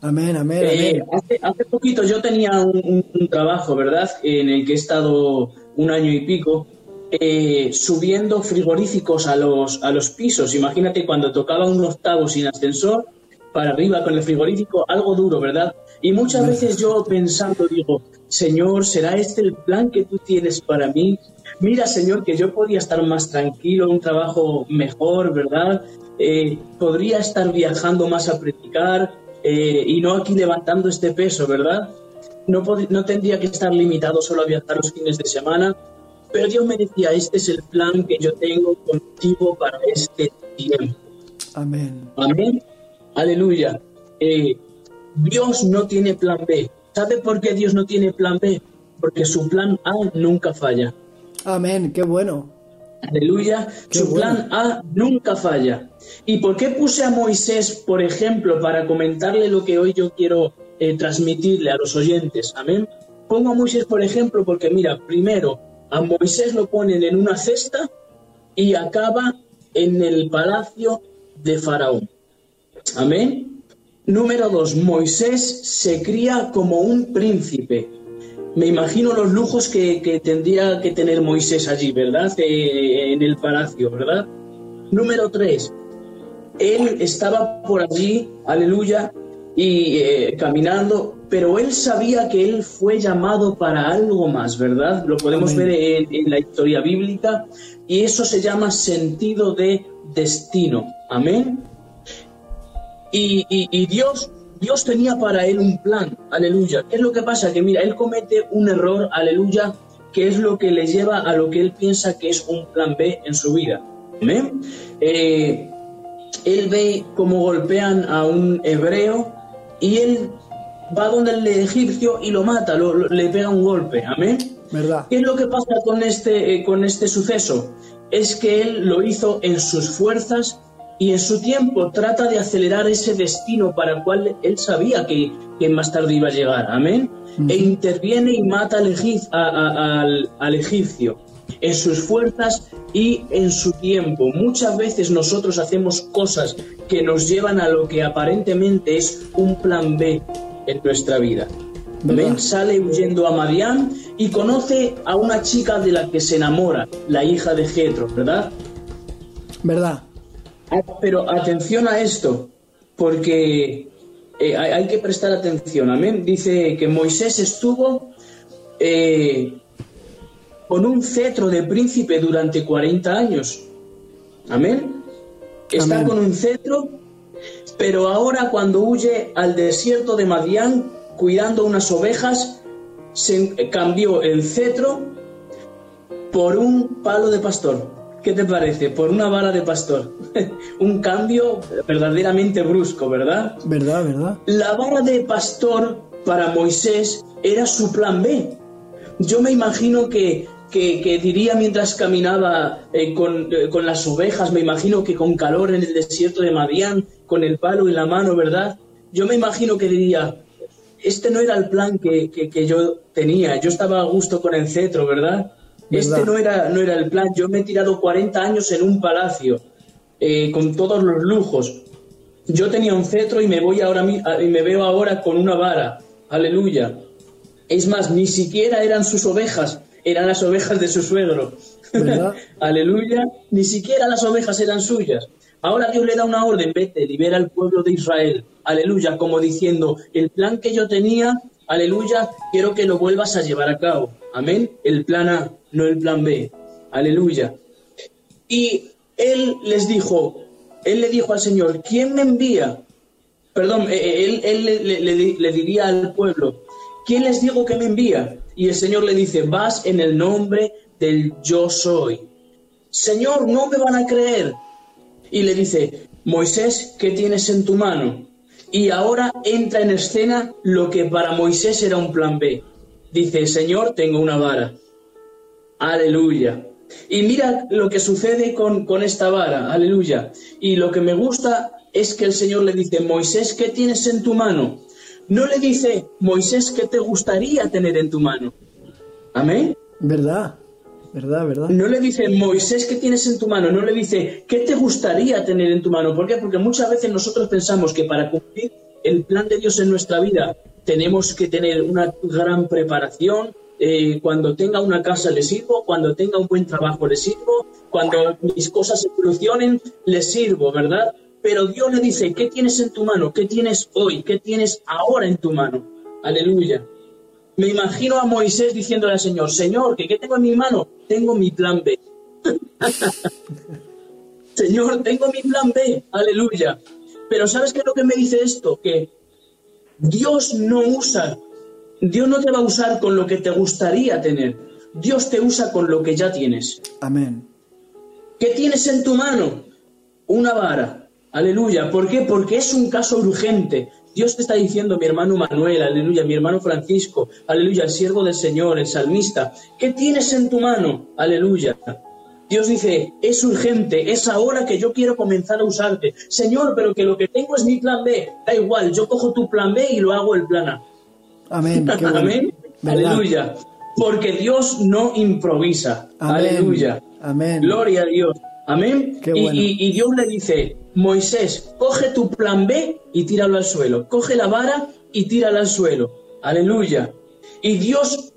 Amén, amén, eh, Hace, poquito yo tenía un, trabajo, ¿verdad? En el que he estado un año y pico. Eh, subiendo frigoríficos a los, a los pisos. Imagínate cuando tocaba un octavo sin ascensor, para arriba con el frigorífico, algo duro, ¿verdad? Y muchas veces yo pensando digo, Señor, ¿será este el plan que tú tienes para mí? Mira, Señor, que yo podría estar más tranquilo, un trabajo mejor, ¿verdad? Eh, podría estar viajando más a predicar eh, y no aquí levantando este peso, ¿verdad? No, no tendría que estar limitado solo a viajar los fines de semana, pero Dios me decía, este es el plan que yo tengo contigo para este tiempo. Amén. Amén. Aleluya. Eh, Dios no tiene plan B. ¿Sabe por qué Dios no tiene plan B? Porque su plan A nunca falla. Amén, qué bueno. Aleluya. su plan A nunca falla. ¿Y por qué puse a Moisés, por ejemplo, para comentarle lo que hoy yo quiero eh, transmitirle a los oyentes? Amén. Pongo a Moisés, por ejemplo, porque mira, primero, a Moisés lo ponen en una cesta y acaba en el palacio de Faraón. Amén. Número dos, Moisés se cría como un príncipe. Me imagino los lujos que, tendría que tener Moisés allí, ¿verdad? Eh, en el palacio, ¿verdad? Número tres, él estaba por allí, aleluya, y eh, caminando, pero él sabía que él fue llamado para algo más, ¿verdad? Lo podemos ver en, la historia bíblica y eso se llama sentido de destino. Amén. Y, Dios, Dios tenía para él un plan, aleluya. ¿Qué es lo que pasa? Que mira, él comete un error, aleluya, que es lo que le lleva a lo que él piensa que es un plan B en su vida. Amén. Eh, él ve cómo golpean a un hebreo y él va donde el egipcio y lo mata, le pega un golpe. Amén. ¿Verdad? ¿Qué es lo que pasa con este, eh, con este suceso? Es que él lo hizo en sus fuerzas y en su tiempo trata de acelerar ese destino para el cual él sabía que, más tarde iba a llegar. Amén. E interviene y mata al, al egipcio en sus fuerzas y en su tiempo. Muchas veces nosotros hacemos cosas que nos llevan a lo que aparentemente es un plan B en nuestra vida. Ben sale huyendo a Madián y conoce a una chica de la que se enamora, la hija de Jetro, ¿verdad? ¿Verdad? Ah, pero atención a esto, porque eh, hay, que prestar atención. Amén. Dice que Moisés estuvo eh, con un cetro de príncipe durante 40 años. Amén. Está con un cetro, pero ahora cuando huye al desierto de Madián cuidando unas ovejas, se cambió el cetro por un palo de pastor. ¿Qué te parece? Por una vara de pastor. un cambio verdaderamente brusco, ¿verdad? Verdad, verdad. La vara de pastor para Moisés era su plan B. Yo me imagino que que, diría mientras caminaba eh, eh, con, las ovejas, me imagino que con calor en el desierto de Madián, con el palo en la mano, ¿verdad? Yo me imagino que diría, este no era el plan que, yo tenía, yo estaba a gusto con el cetro, ¿verdad? Este no era, no era el plan, yo me he tirado 40 años en un palacio, eh, con todos los lujos. Yo tenía un cetro y me voy ahora y me veo ahora con una vara. aleluya. Es más, ni siquiera eran sus ovejas, eran las ovejas de su suegro. aleluya, ni siquiera las ovejas eran suyas. Ahora Dios le da una orden, vete, libera al pueblo de Israel. Aleluya, como diciendo, el plan que yo tenía, aleluya, quiero que lo vuelvas a llevar a cabo. Amén. El plan A, no el plan B. Aleluya. Y él les dijo, él le dijo al Señor, ¿quién me envía? Perdón, eh, eh, él, le, diría al pueblo, ¿quién les digo que me envía? Y el Señor le dice, vas en el nombre del yo soy. Señor, no me van a creer. Y le dice, Moisés, ¿qué tienes en tu mano? Y ahora entra en escena lo que para Moisés era un plan B. Dice, Señor, tengo una vara. Aleluya. Y mira lo que sucede con, con esta vara, aleluya. Y lo que me gusta es que el Señor le dice, Moisés, ¿qué tienes en tu mano? No le dice, Moisés, ¿qué te gustaría tener en tu mano? Amén. ¿Verdad? ¿Verdad, verdad? No le dice, Moisés, ¿qué tienes en tu mano? No le dice, ¿qué te gustaría tener en tu mano? ¿Por qué? Porque muchas veces nosotros pensamos que para cumplir el plan de Dios en nuestra vida tenemos que tener una gran preparación, eh, cuando tenga una casa le sirvo, cuando tenga un buen trabajo le sirvo, cuando mis cosas evolucionen le sirvo, ¿verdad? Pero Dios le dice, ¿qué tienes en tu mano? ¿Qué tienes hoy? ¿Qué tienes ahora en tu mano? Aleluya. Me imagino a Moisés diciéndole al Señor, Señor, ¿qué, qué tengo en mi mano? Tengo mi plan B. Señor, tengo mi plan B. Aleluya. Pero ¿sabes qué es lo que me dice esto? Que Dios no usa Dios no te va a usar con lo que te gustaría tener. Dios te usa con lo que ya tienes. Amén. ¿Qué tienes en tu mano? Una vara. Aleluya. ¿Por qué? Porque es un caso urgente. Dios te está diciendo, mi hermano Manuel, aleluya, mi hermano Francisco, aleluya, el siervo del Señor, el salmista, ¿qué tienes en tu mano? Aleluya. Dios dice, es urgente, es ahora que yo quiero comenzar a usarte. Señor, pero que lo que tengo es mi plan B. Da igual, yo cojo tu plan B y lo hago el plan A. Amén. Amén. Aleluya. Porque Dios no improvisa. Aleluya. Amén. Gloria a Dios. Amén. y, Dios le dice, Moisés, coge tu plan B y tíralo al suelo. Coge la vara y tírala al suelo. Aleluya. Y Dios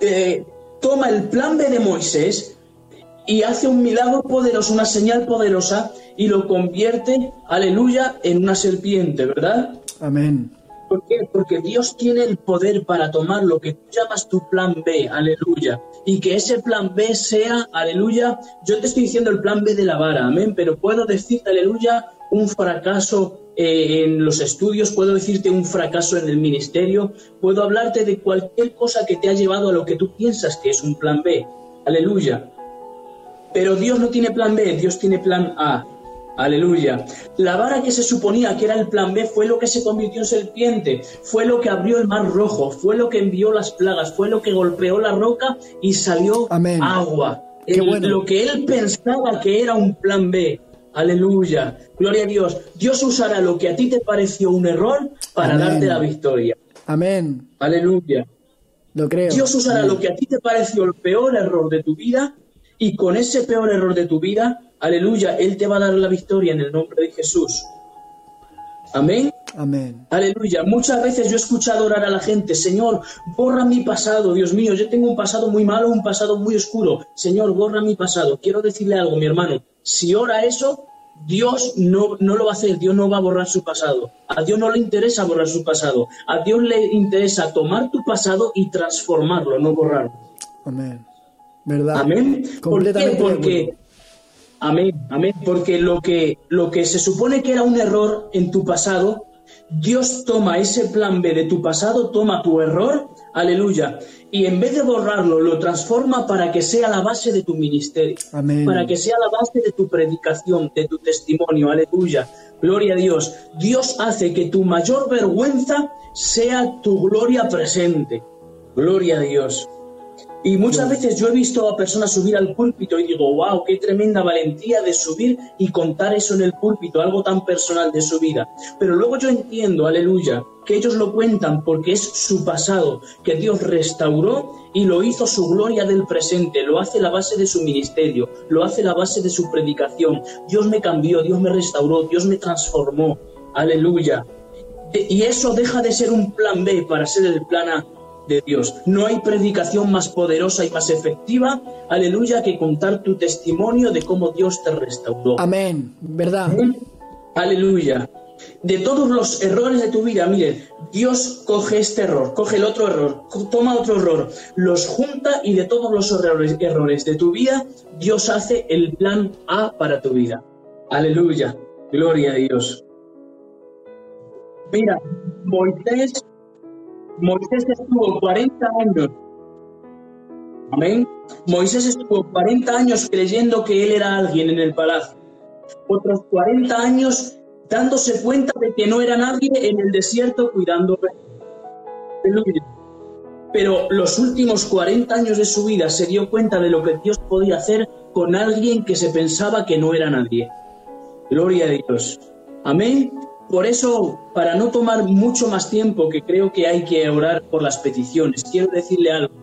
eh, toma el plan B de Moisés y hace un milagro poderoso, una señal poderosa y lo convierte, aleluya, en una serpiente, ¿verdad? Amén. ¿Por qué? Porque Dios tiene el poder para tomar lo que tú llamas tu plan B, aleluya. Y que ese plan B sea, aleluya, yo te estoy diciendo el plan B de la vara, amén, pero puedo decirte, aleluya, un fracaso eh, en los estudios, puedo decirte un fracaso en el ministerio, puedo hablarte de cualquier cosa que te ha llevado a lo que tú piensas que es un plan B, aleluya. Pero Dios no tiene plan B, Dios tiene plan A. Aleluya. La vara que se suponía que era el plan B fue lo que se convirtió en serpiente, fue lo que abrió el mar rojo, fue lo que envió las plagas, fue lo que golpeó la roca y salió agua. Lo que él pensaba que era un plan B. Aleluya. Gloria a Dios. Dios usará lo que a ti te pareció un error para darte la victoria. Amén. Aleluya. Lo creo. Dios usará lo que a ti te pareció el peor error de tu vida y con ese peor error de tu vida Aleluya, Él te va a dar la victoria en el nombre de Jesús. Amén. Amén. Aleluya. Muchas veces yo he escuchado orar a la gente, Señor, borra mi pasado, Dios mío, yo tengo un pasado muy malo, un pasado muy oscuro. Señor, borra mi pasado. Quiero decirle algo, mi hermano. Si ora eso, Dios no, no lo va a hacer, Dios no va a borrar su pasado. A Dios no le interesa borrar su pasado. A Dios le interesa tomar tu pasado y transformarlo, no borrarlo. Amén. ¿Verdad? Amén. ¿Por qué? Porque Amén, amén. Porque lo que, lo que se supone que era un error en tu pasado, Dios toma ese plan B de tu pasado, toma tu error, aleluya, y en vez de borrarlo, lo transforma para que sea la base de tu ministerio, amén. para que sea la base de tu predicación, de tu testimonio, aleluya. Gloria a Dios. Dios hace que tu mayor vergüenza sea tu gloria presente. Gloria a Dios. Y muchas veces yo he visto a personas subir al púlpito y digo, wow, qué tremenda valentía de subir y contar eso en el púlpito, algo tan personal de su vida. Pero luego yo entiendo, aleluya, que ellos lo cuentan porque es su pasado, que Dios restauró y lo hizo su gloria del presente, lo hace la base de su ministerio, lo hace la base de su predicación. Dios me cambió, Dios me restauró, Dios me transformó. Aleluya. Y eso deja de ser un plan B para ser el plan A de Dios. No hay predicación más poderosa y más efectiva, aleluya, que contar tu testimonio de cómo Dios te restauró. Amén, ¿verdad? Aleluya. De todos los errores de tu vida, mire, Dios coge este error, coge el otro error, toma otro error, los junta y de todos los errores, errores de tu vida, Dios hace el plan A para tu vida. Aleluya. Gloria a Dios. Mira, Moisés, Moisés estuvo 40 años. Amén. Moisés estuvo 40 años creyendo que él era alguien en el palacio. Otros 40 años dándose cuenta de que no era nadie en el desierto cuidando. Pero los últimos 40 años de su vida se dio cuenta de lo que Dios podía hacer con alguien que se pensaba que no era nadie. Gloria a Dios. Amén. Por eso, para no tomar mucho más tiempo, que creo que hay que orar por las peticiones, quiero decirle algo.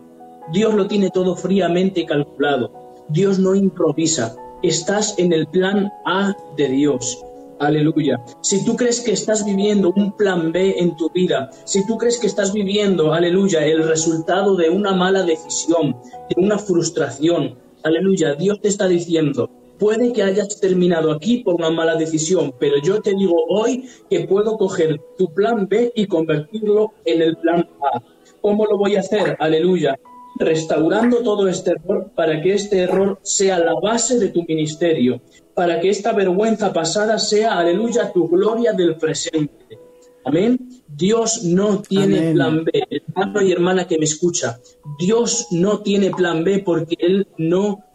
Dios lo tiene todo fríamente calculado. Dios no improvisa. Estás en el plan A de Dios. Aleluya. Si tú crees que estás viviendo un plan B en tu vida, si tú crees que estás viviendo, aleluya, el resultado de una mala decisión, de una frustración, aleluya, Dios te está diciendo, Puede que hayas terminado aquí por una mala decisión, pero yo te digo hoy que puedo coger tu plan B y convertirlo en el plan A. ¿Cómo lo voy a hacer? Aleluya. Restaurando todo este error para que este error sea la base de tu ministerio, para que esta vergüenza pasada sea, aleluya, tu gloria del presente. Amén. Dios no tiene plan B. Hermano y hermana que me escucha, Dios no tiene plan B porque Él no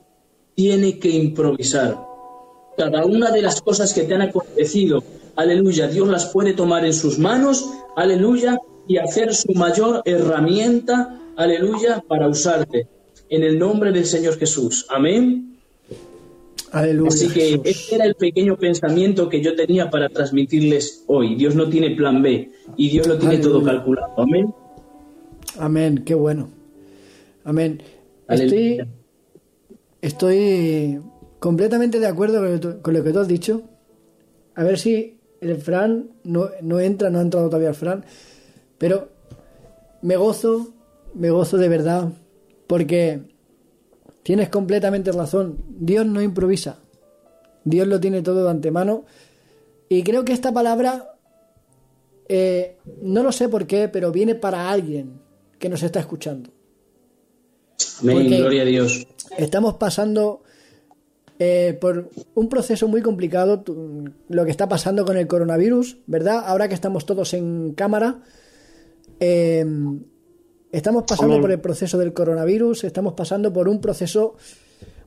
tiene que improvisar. Cada una de las cosas que te han acontecido, aleluya, Dios las puede tomar en sus manos, aleluya, y hacer su mayor herramienta, aleluya, para usarte. En el nombre del Señor Jesús. Amén. Aleluya. Así que este era el pequeño pensamiento que yo tenía para transmitirles hoy. Dios no tiene plan B y Dios lo tiene todo calculado. Amén. Amén, qué bueno. Amén. Aleluya. Estoy completamente de acuerdo con, lo que tú has dicho. A ver si el Fran no, no entra, no ha entrado todavía el Fran. Pero me gozo, me gozo de verdad, porque tienes completamente razón. Dios no improvisa. Dios lo tiene todo de antemano. Y creo que esta palabra, eh, no lo sé por qué, pero viene para alguien que nos está escuchando. Amén, gloria a Dios. Estamos pasando eh, por un proceso muy complicado, lo que está pasando con el coronavirus, ¿verdad? Ahora que estamos todos en cámara, eh, estamos pasando por el proceso del coronavirus, estamos pasando por un proceso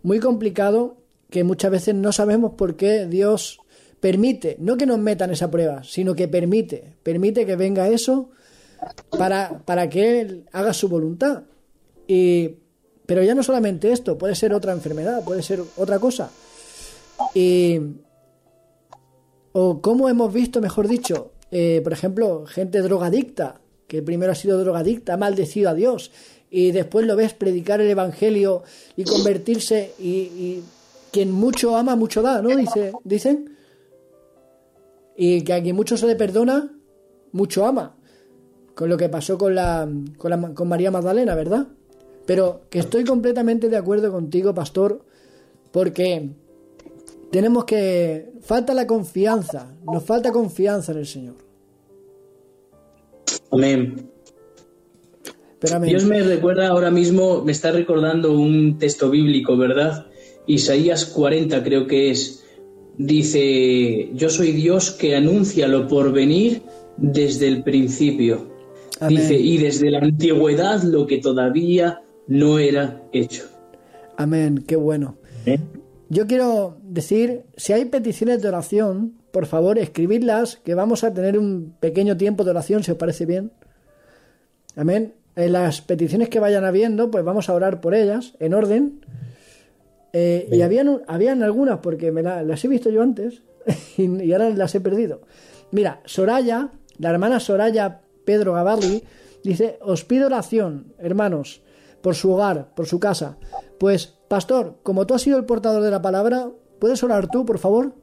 muy complicado que muchas veces no sabemos por qué Dios permite, no que nos metan esa prueba, sino que permite, permite que venga eso para, para que Él haga su voluntad. Y pero ya no solamente esto, puede ser otra enfermedad, puede ser otra cosa. Y, o como hemos visto, mejor dicho, eh, por ejemplo, gente drogadicta, que primero ha sido drogadicta, ha maldecido a Dios, y después lo ves predicar el Evangelio y convertirse, y, quien mucho ama, mucho da, ¿no? Dice, dicen. Y que a quien mucho se le perdona, mucho ama. Con lo que pasó con, la, con, la, con María Magdalena, ¿verdad? Pero que estoy completamente de acuerdo contigo, pastor, porque tenemos que... Falta la confianza, nos falta confianza en el Señor. Amén. Dios me recuerda ahora mismo, me está recordando un texto bíblico, ¿verdad? Isaías 40 creo que es. Dice, yo soy Dios que anuncia lo por venir desde el principio. Dice, y desde la antigüedad lo que todavía no era hecho. Amén, qué bueno. Yo quiero decir, si hay peticiones de oración, por favor, escribidlas, que vamos a tener un pequeño tiempo de oración, si os parece bien. Amén. En las peticiones que vayan habiendo, pues vamos a orar por ellas, en orden. Eh, y habían, habían algunas, porque me las he visto yo antes, y, ahora las he perdido. Mira, Soraya, la hermana Soraya Pedro Gavarri, dice, os pido oración, hermanos, por su hogar, por su casa. Pues, pastor, como tú has sido el portador de la palabra, ¿puedes orar tú, por favor?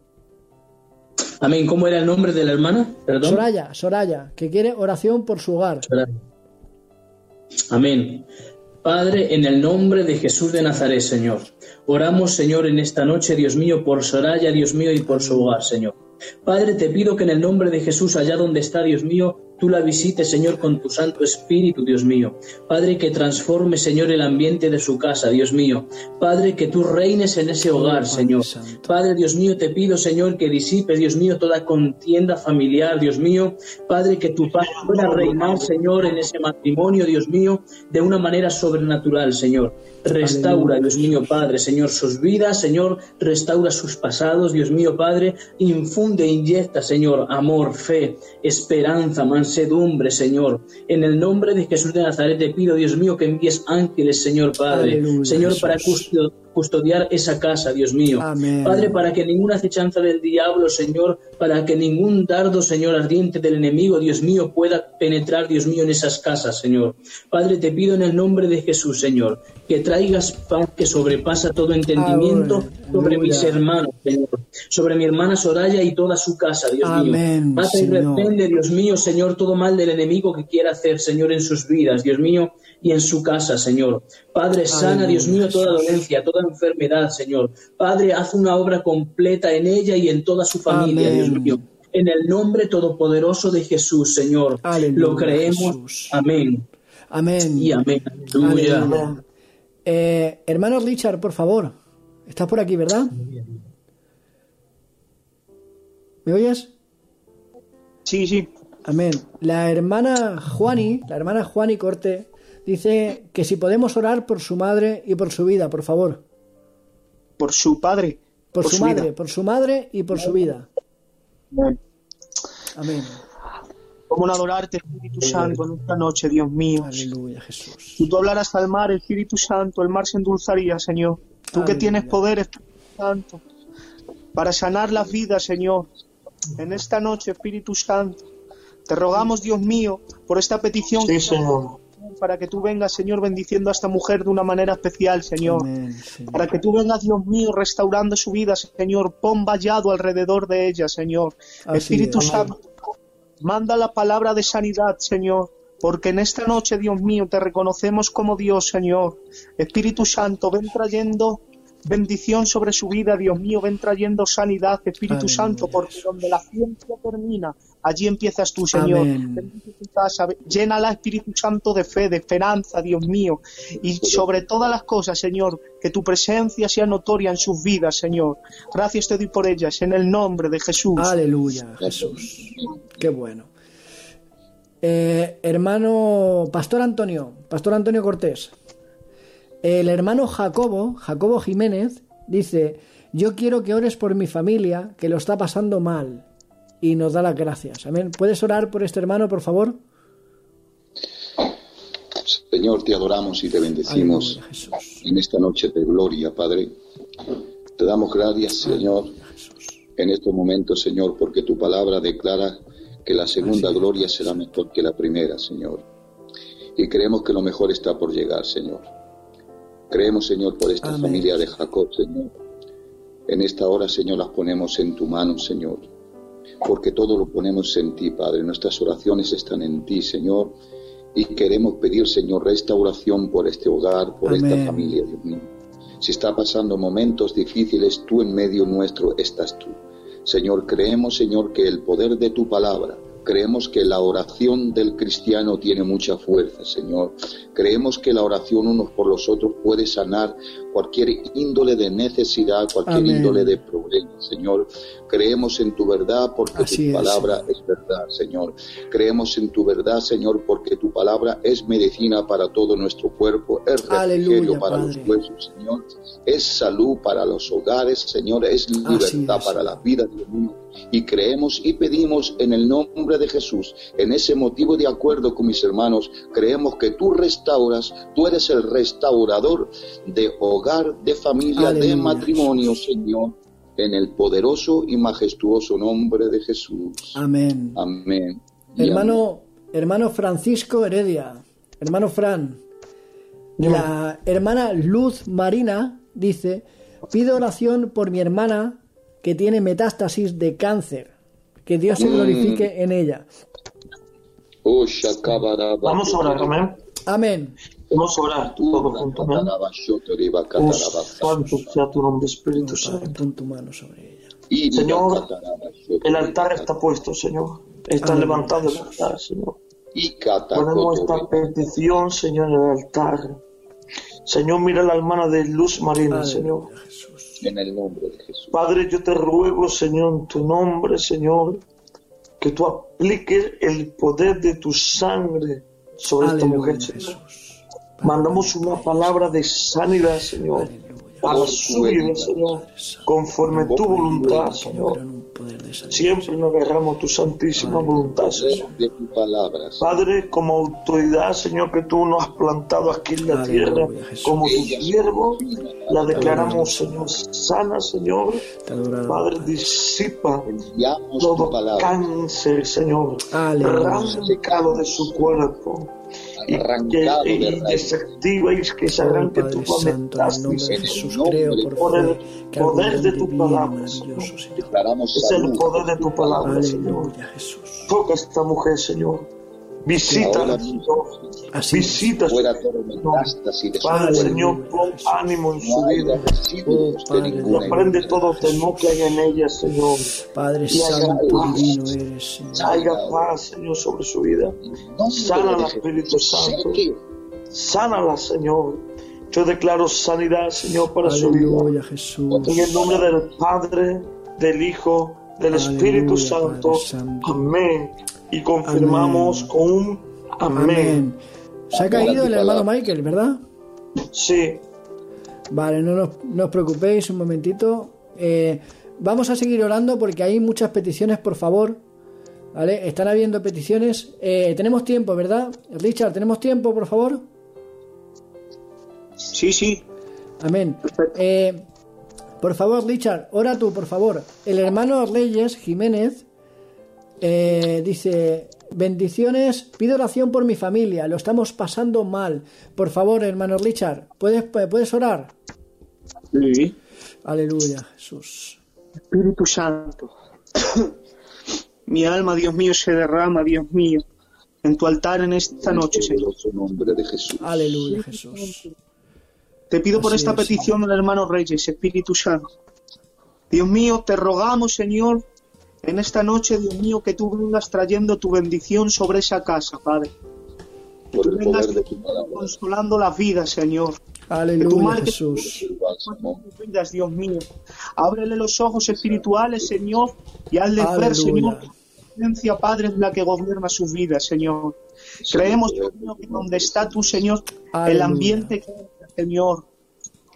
Amén. ¿Cómo era el nombre de la hermana? Perdón. Soraya, Soraya, que quiere oración por su hogar. Amén. Padre, en el nombre de Jesús de Nazaret, Señor. Oramos, Señor, en esta noche, Dios mío, por Soraya, Dios mío, y por su hogar, Señor. Padre, te pido que en el nombre de Jesús, allá donde está, Dios mío, tú la visites, Señor, con tu Santo Espíritu, Dios mío. Padre, que transforme, Señor, el ambiente de su casa, Dios mío. Padre, que tú reines en ese hogar, Señor. Padre, Dios mío, te pido, Señor, que disipe, Dios mío, toda contienda familiar, Dios mío. Padre, que tu paz pueda reinar, Señor, en ese matrimonio, Dios mío, de una manera sobrenatural, Señor. Restaura, Dios mío, Padre, Señor, sus vidas, Señor, restaura sus pasados, Dios mío, Padre, infunde, inyecta, Señor, amor, fe, esperanza, mansedumbre, Señor. En el nombre de Jesús de Nazaret te pido, Dios mío, que envíes ángeles, Señor, Padre, Señor, para custodiar custodiar esa casa, Dios mío. Padre, para que ninguna acechanza del diablo, Señor, para que ningún dardo, Señor, ardiente del enemigo, Dios mío, pueda penetrar, Dios mío, en esas casas, Señor. Padre, te pido en el nombre de Jesús, Señor, que traigas paz que sobrepasa todo entendimiento sobre mis hermanos, Señor, sobre mi hermana Soraya y toda su casa, Dios mío. Mata y reprende, Dios mío, Señor, todo mal del enemigo que quiera hacer, Señor, en sus vidas, Dios mío, y en su casa, Señor. Padre, sana, Dios mío, toda dolencia, toda enfermedad, Señor. Padre, haz una obra completa en ella y en toda su familia, Dios mío. En el nombre todopoderoso de Jesús, Señor. Lo creemos. Amén. Amén. Y amén. Aleluya. Eh, hermano Richard, por favor. Estás por aquí, ¿verdad? ¿Me oyes? Sí, sí. Amén. La hermana Juani, la hermana Juani Corte, Dice que si podemos orar por su madre y por su vida, por favor. Por su padre. Por, su, madre, por su madre y por su vida. Amén. Amén. Cómo adorarte, Espíritu Santo, en esta noche, Dios mío. Aleluya, Jesús. Si tú hablaras al mar, Espíritu Santo, el mar se endulzaría, Señor. Tú que tienes poder, Espíritu Santo, para sanar las vidas, Señor. En esta noche, Espíritu Santo, te rogamos, Dios mío, por esta petición. Sí, Señor para que tú vengas, Señor, bendiciendo a esta mujer de una manera especial, Señor. Para que tú vengas, Dios mío, restaurando su vida, Señor. Pon vallado alrededor de ella, Señor. Espíritu Santo, manda la palabra de sanidad, Señor. Porque en esta noche, Dios mío, te reconocemos como Dios, Señor. Espíritu Santo, ven trayendo bendición sobre su vida, Dios mío, ven trayendo sanidad, Espíritu Santo, porque donde la ciencia termina, allí empiezas tú, Señor. Llena la Espíritu Santo de fe, de esperanza, Dios mío, y sobre todas las cosas, Señor, que tu presencia sea notoria en sus vidas, Señor. Gracias te doy por ellas, en el nombre de Jesús. Aleluya, Jesús. Qué bueno. Eh, hermano Pastor Antonio, Pastor Antonio Cortés. El hermano Jacobo, Jacobo Jiménez, dice, yo quiero que ores por mi familia, que lo está pasando mal, y nos da las gracias. Amén. ¿Puedes orar por este hermano, por favor? Señor, te adoramos y te bendecimos en esta noche de gloria, Padre. Te damos gracias, Señor, en estos momentos, Señor, porque tu palabra declara que la segunda gloria será mejor que la primera, Señor. Y creemos que lo mejor está por llegar, Señor. Creemos, Señor, por esta familia de Jacob, Señor. En esta hora, Señor, las ponemos en tu mano, Señor. Porque todo lo ponemos en ti, Padre. Nuestras oraciones están en ti, Señor. Y queremos pedir, Señor, restauración por este hogar, por esta familia, Dios mío. Si está pasando momentos difíciles, tú en medio nuestro estás tú. Señor, creemos, Señor, que el poder de tu palabra, Creemos que la oración del cristiano tiene mucha fuerza, Señor. Creemos que la oración unos por los otros puede sanar cualquier índole de necesidad, cualquier índole de problema, Señor. Creemos en tu verdad porque tu palabra es verdad, Señor. Creemos en tu verdad, Señor, porque tu palabra es medicina para todo nuestro cuerpo, es refrigerio para los huesos, Señor. Es salud para los hogares, Señor. Es libertad para la vida, Dios mío y creemos y pedimos en el nombre de Jesús, en ese motivo de acuerdo con mis hermanos, creemos que tú restauras, tú eres el restaurador de hogar, de familia, de matrimonio, Señor, en el poderoso y majestuoso nombre de Jesús. Amén. Amén. Hermano, hermano Francisco Heredia, hermano Fran, la hermana Luz Marina dice, pido oración por mi hermana que tiene metástasis de cáncer. que Dios se glorifique en ella. Vamos a orar, amén. Amén. Vamos a orar todos juntos, amén. Santo sea tu nombre, Espíritu Santo. Pon tu mano sobre ella. Señor, el altar está puesto, Señor. Está levantado el altar, Señor. Ponemos esta petición, Señor, en el altar. Señor, mira la hermana de Luz Marina, Señor. En el nombre de Jesús. Padre, yo te ruego, Señor, en tu nombre, Señor, que tú apliques el poder de tu sangre sobre esta mujer, Señor. Mandamos una palabra de sanidad, Señor, para su vida, Señor, conforme tu voluntad, Señor. Siempre nos agarramos tu santísima voluntad, Señor. Padre, como autoridad, Señor, que tú nos has plantado aquí en la tierra, como tu siervo, la declaramos, Señor, sana, Señor. Padre, disipa todo cáncer, Señor, arrancado de su cuerpo. Y, Arrancado que, de y raíz. y que se Oh, arranque Padre tu Santo, en Jesús, creo por el que poder de tu palabra, Señor. Es el poder de tu palabra, Señor. Toca a esta mujer, Señor. Visita, su Padre, Señor, pon ánimo en su vida. Oh, de Padre, ninguna Reprende enfermedad. todo temor que haya en ella, Señor. Padre Santo paz. divino eres, Señor. Traiga paz, Señor, sobre su vida. nombre Sánala, Espíritu. Santo. Sánala, Señor. Yo declaro sanidad, Señor, para su vida. Jesús. En el nombre del Padre, del Hijo, del Espíritu Santo. Amén. Y confirmamos Amén. con un amén. Amén. Se ha caído el hermano Michael, ¿verdad? Sí. Vale, no nos, no os preocupéis un momentito. Eh, vamos a seguir orando porque hay muchas peticiones, por favor. ¿Vale? Están habiendo peticiones. Eh, tenemos tiempo, ¿verdad? Richard, ¿tenemos tiempo, por favor? Sí, sí. Amén. Eh, por favor, Richard, ora tú, por favor. El hermano Reyes Jiménez eh, dice: Bendiciones, pido oración por mi familia, lo estamos pasando mal. Por favor, hermano Richard, ¿puedes, puedes orar? Sí. Aleluya, Jesús. Espíritu Santo. Mi alma, Dios mío, se derrama, Dios mío, en tu altar en esta noche, Señor. En nombre de Jesús. Aleluya, Jesús. Te pido por esta es, petición del hermano Reyes, Espíritu Santo. Dios mío, te rogamos, Señor, en esta noche, Dios mío, que tú vengas trayendo tu bendición sobre esa casa, Padre. Que el vengas consolando las vidas, Señor. Que tú Aleluya, marques Jesús. tus vidas, Dios mío. Ábrele los ojos espirituales, Señor, y hazle ver. Señor, que tu presencia, Padre, es la que gobierna sus vidas, Señor. Creemos, Dios mío, que donde está tú, Señor, el ambiente cambia, Señor.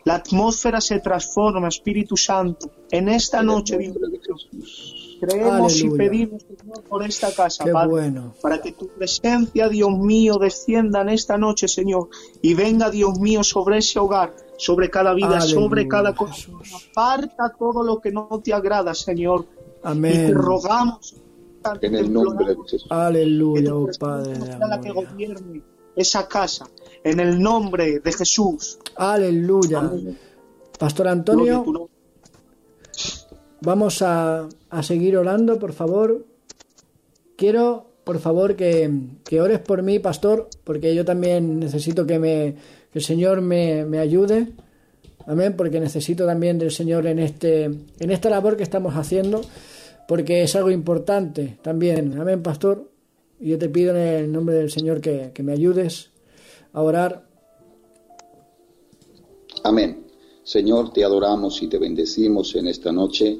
La atmósfera se transforma, Espíritu Santo. En esta noche, Dios mío, creemos y pedimos, Señor, por esta casa, Qué Padre bueno. para que tu presencia, Dios mío, descienda en esta noche, Señor, y venga, Dios mío, sobre ese hogar, sobre cada vida, Aleluya, sobre cada cosa. Aparta todo lo que no te agrada, Señor, y te Amén. rogamos, En el nombre de Jesús. Aleluya, oh Padre de la que gobierne esa casa, en el nombre de Jesús. Aleluya. Pastor Antonio. Vamos a, a seguir orando, por favor. Quiero, por favor, que, que ores por mí, pastor, porque yo también necesito que, me, que el Señor me, me ayude. Amén, porque necesito también del Señor en, este, en esta labor que estamos haciendo, porque es algo importante también. Amén, pastor. Y yo te pido en el nombre del Señor que, que me ayudes a orar. Amén. Señor, te adoramos y te bendecimos en esta noche.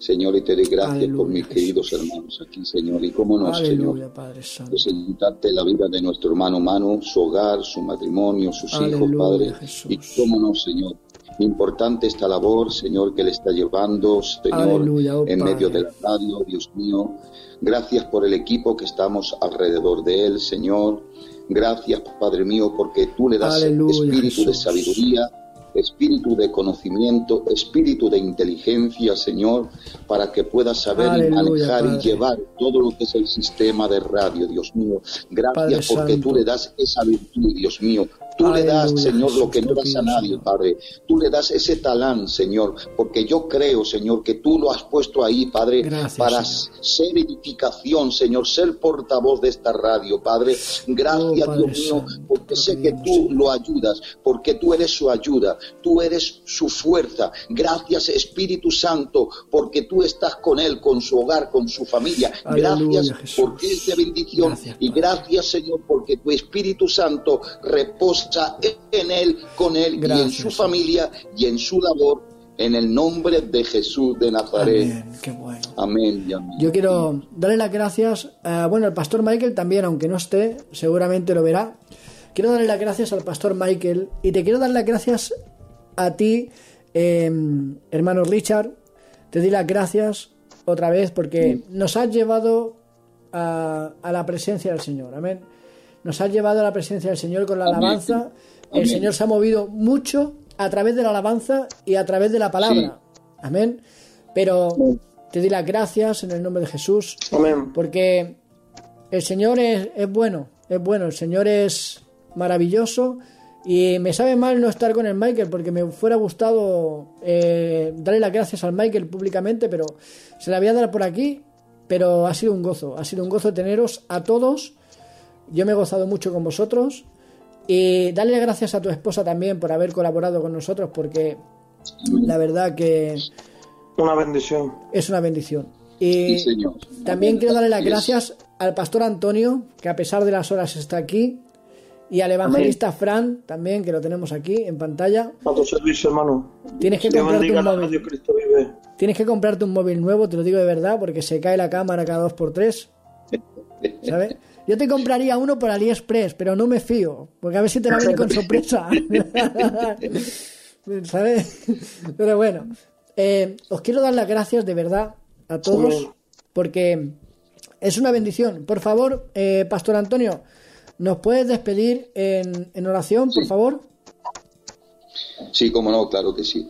Señor, y te doy gracias Aleluya, por mis Jesús. queridos hermanos aquí, Señor. Y cómo no, Señor, Aleluya, Padre Santo. presentarte la vida de nuestro hermano Manu, su hogar, su matrimonio, sus hijos, Padre. Jesús. Y cómo no, Señor. Importante esta labor, Señor, que le está llevando, Señor, oh en Padre. medio de la radio, Dios mío. Gracias por el equipo que estamos alrededor de él, Señor. Gracias, Padre mío, porque tú le das Aleluya, espíritu de sabiduría, espíritu de conocimiento, espíritu de inteligencia, Señor, para que pueda saber y manejar Padre. y llevar todo lo que es el sistema de radio, Dios mío. Gracias Padre porque Santo. tú le das esa virtud, Dios mío. Tú le das, Señor, lo que no das a nadie, Padre. Tú le das ese talán, Señor, porque yo creo, Señor, que tú lo has puesto ahí, Padre, para ser edificación, Señor, ser portavoz de esta radio, Padre. Gracias, oh, Dios mío, porque sé que tú lo ayudas, porque tú eres su ayuda, tú eres su fuerza. Gracias, Espíritu Santo, porque tú estás con él, con su hogar, con su familia. Gracias porque es de bendición y gracias, Señor, porque tu Espíritu Santo reposa en él, con él y en su familia y en su labor en el nombre de Jesús de Nazaret. Amén, qué bueno. Amén, Yo quiero darle las gracias, a, bueno, el pastor Michael también, aunque no esté, seguramente lo verá. Quiero darle las gracias al pastor Michael y te quiero dar las gracias a ti, em, hermano Richard. Te di las gracias otra vez porque nos has llevado a, la presencia del Señor. Amén. Nos has llevado a la presencia del Señor con la alabanza. El Señor se ha movido mucho a través de la alabanza y a través de la palabra. Amén. Pero te di las gracias en el nombre de Jesús. Amén. Porque el Señor es, bueno, es bueno, el Señor es maravilloso. Y me sabe mal no estar con el Michael porque me fuera gustado eh, darle las gracias al Michael públicamente, pero se la voy a dar por aquí. Pero ha sido un gozo, ha sido un gozo teneros a todos. Yo me he gozado mucho con vosotros y darle gracias a tu esposa también por haber colaborado con nosotros, porque la verdad que... Una bendición. Es una bendición. Y también quiero darle las gracias al pastor Antonio, que a pesar de las horas está aquí, y al evangelista Fran, también, que lo tenemos aquí en pantalla. A tu servicio, hermano. Tienes que comprarte un móvil. Tienes que comprarte un móvil nuevo, te lo digo de verdad, porque se cae la cámara cada dos por tres. ¿Sabes? Yo te compraría uno por AliExpress, pero no me fío, porque a ver si te va a venir con sorpresa. ¿Sabes? Pero bueno, eh, os quiero dar las gracias de verdad a todos, porque es una bendición. Por favor, eh, Pastor Antonio, ¿nos puedes despedir en, oración, por favor? Sí, como no, claro que sí.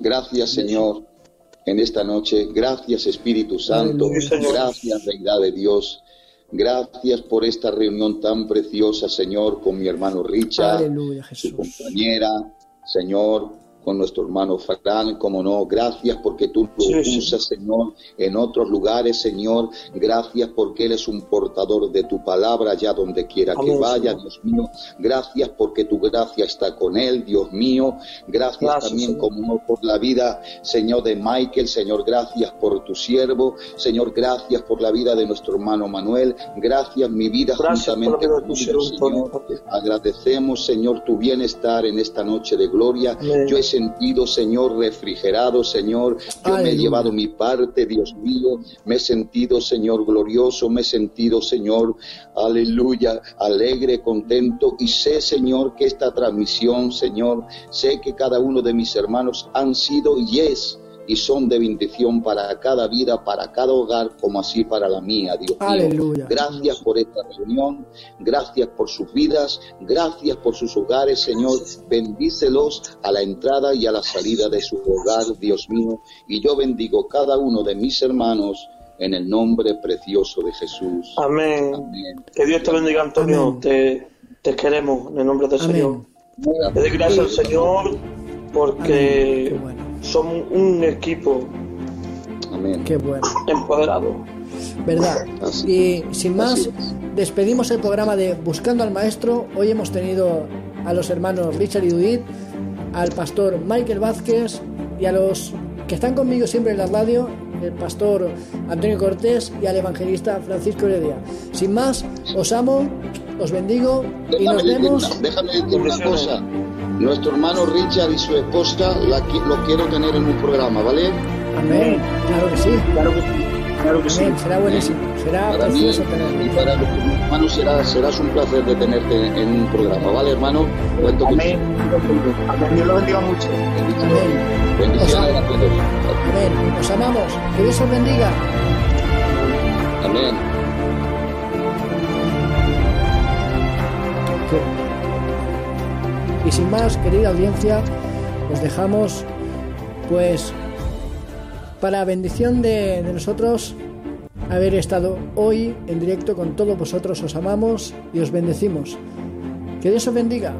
Gracias, Señor, en esta noche. Gracias, Espíritu Santo. Gracias, Deidad de Dios. Gracias por esta reunión tan preciosa, Señor, con mi hermano Richard, su compañera, Señor, con nuestro hermano Fran, como no, gracias porque tú lo usas, Señor, en otros lugares, Señor, gracias porque Él es un portador de tu palabra allá donde quiera que vaya, Dios mío, gracias porque tu gracia está con Él, Dios mío, gracias, también, como no, por la vida, Señor, de Michael, Señor, gracias por tu siervo, Señor, gracias por la vida de nuestro hermano Manuel, gracias mi vida juntamente con Señor, agradecemos, Señor, tu bienestar en esta noche de gloria, yo he sentido, Señor, refrigerado, Señor. Yo me he llevado mi parte, Dios mío. Me he sentido, Señor, glorioso. Me he sentido, Señor, aleluya, alegre, contento. Y sé, Señor, que esta transmisión, Señor, sé que cada uno de mis hermanos han sido y es y son de bendición para cada vida, para cada hogar, como así para la mía, Dios mío. Gracias por esta reunión, gracias por sus vidas, gracias por sus hogares, Señor. Bendícelos a la entrada y a la salida de su hogar, Dios mío. Y yo bendigo cada uno de mis hermanos en el nombre precioso de Jesús. Amén. Que Dios te bendiga, Antonio. Te, te, queremos en el nombre del Señor. Le doy gracias al Señor porque somos un equipo Amén. Qué bueno. empoderado. ¿Verdad? y sin más, despedimos el programa de Buscando al Maestro. Hoy hemos tenido a los hermanos Richard y Judith, al pastor Michael Vázquez y a los que están conmigo siempre en la radio, el pastor Antonio Cortés y al evangelista Francisco Heredia. Sin más, os amo, os bendigo y nos vemos. déjame decir una cosa. Nuestro hermano Richard y su esposa lo quiero tener en un programa, ¿vale? Amén. Claro que sí. Claro que sí. Claro que sí. Será buenísimo. Será para precioso mí, Y para los hermanos será, serás un placer de tenerte en un programa, ¿vale, hermano? Cuento Amén. Amén. Dios lo bendiga mucho. Amén. Bendiciones a todos. Amén. Os amamos. Que Dios os bendiga. Amén. Sin más, querida audiencia, os dejamos pues para bendición de, de nosotros haber estado hoy en directo con todos vosotros. Os amamos y os bendecimos. Que Dios os bendiga.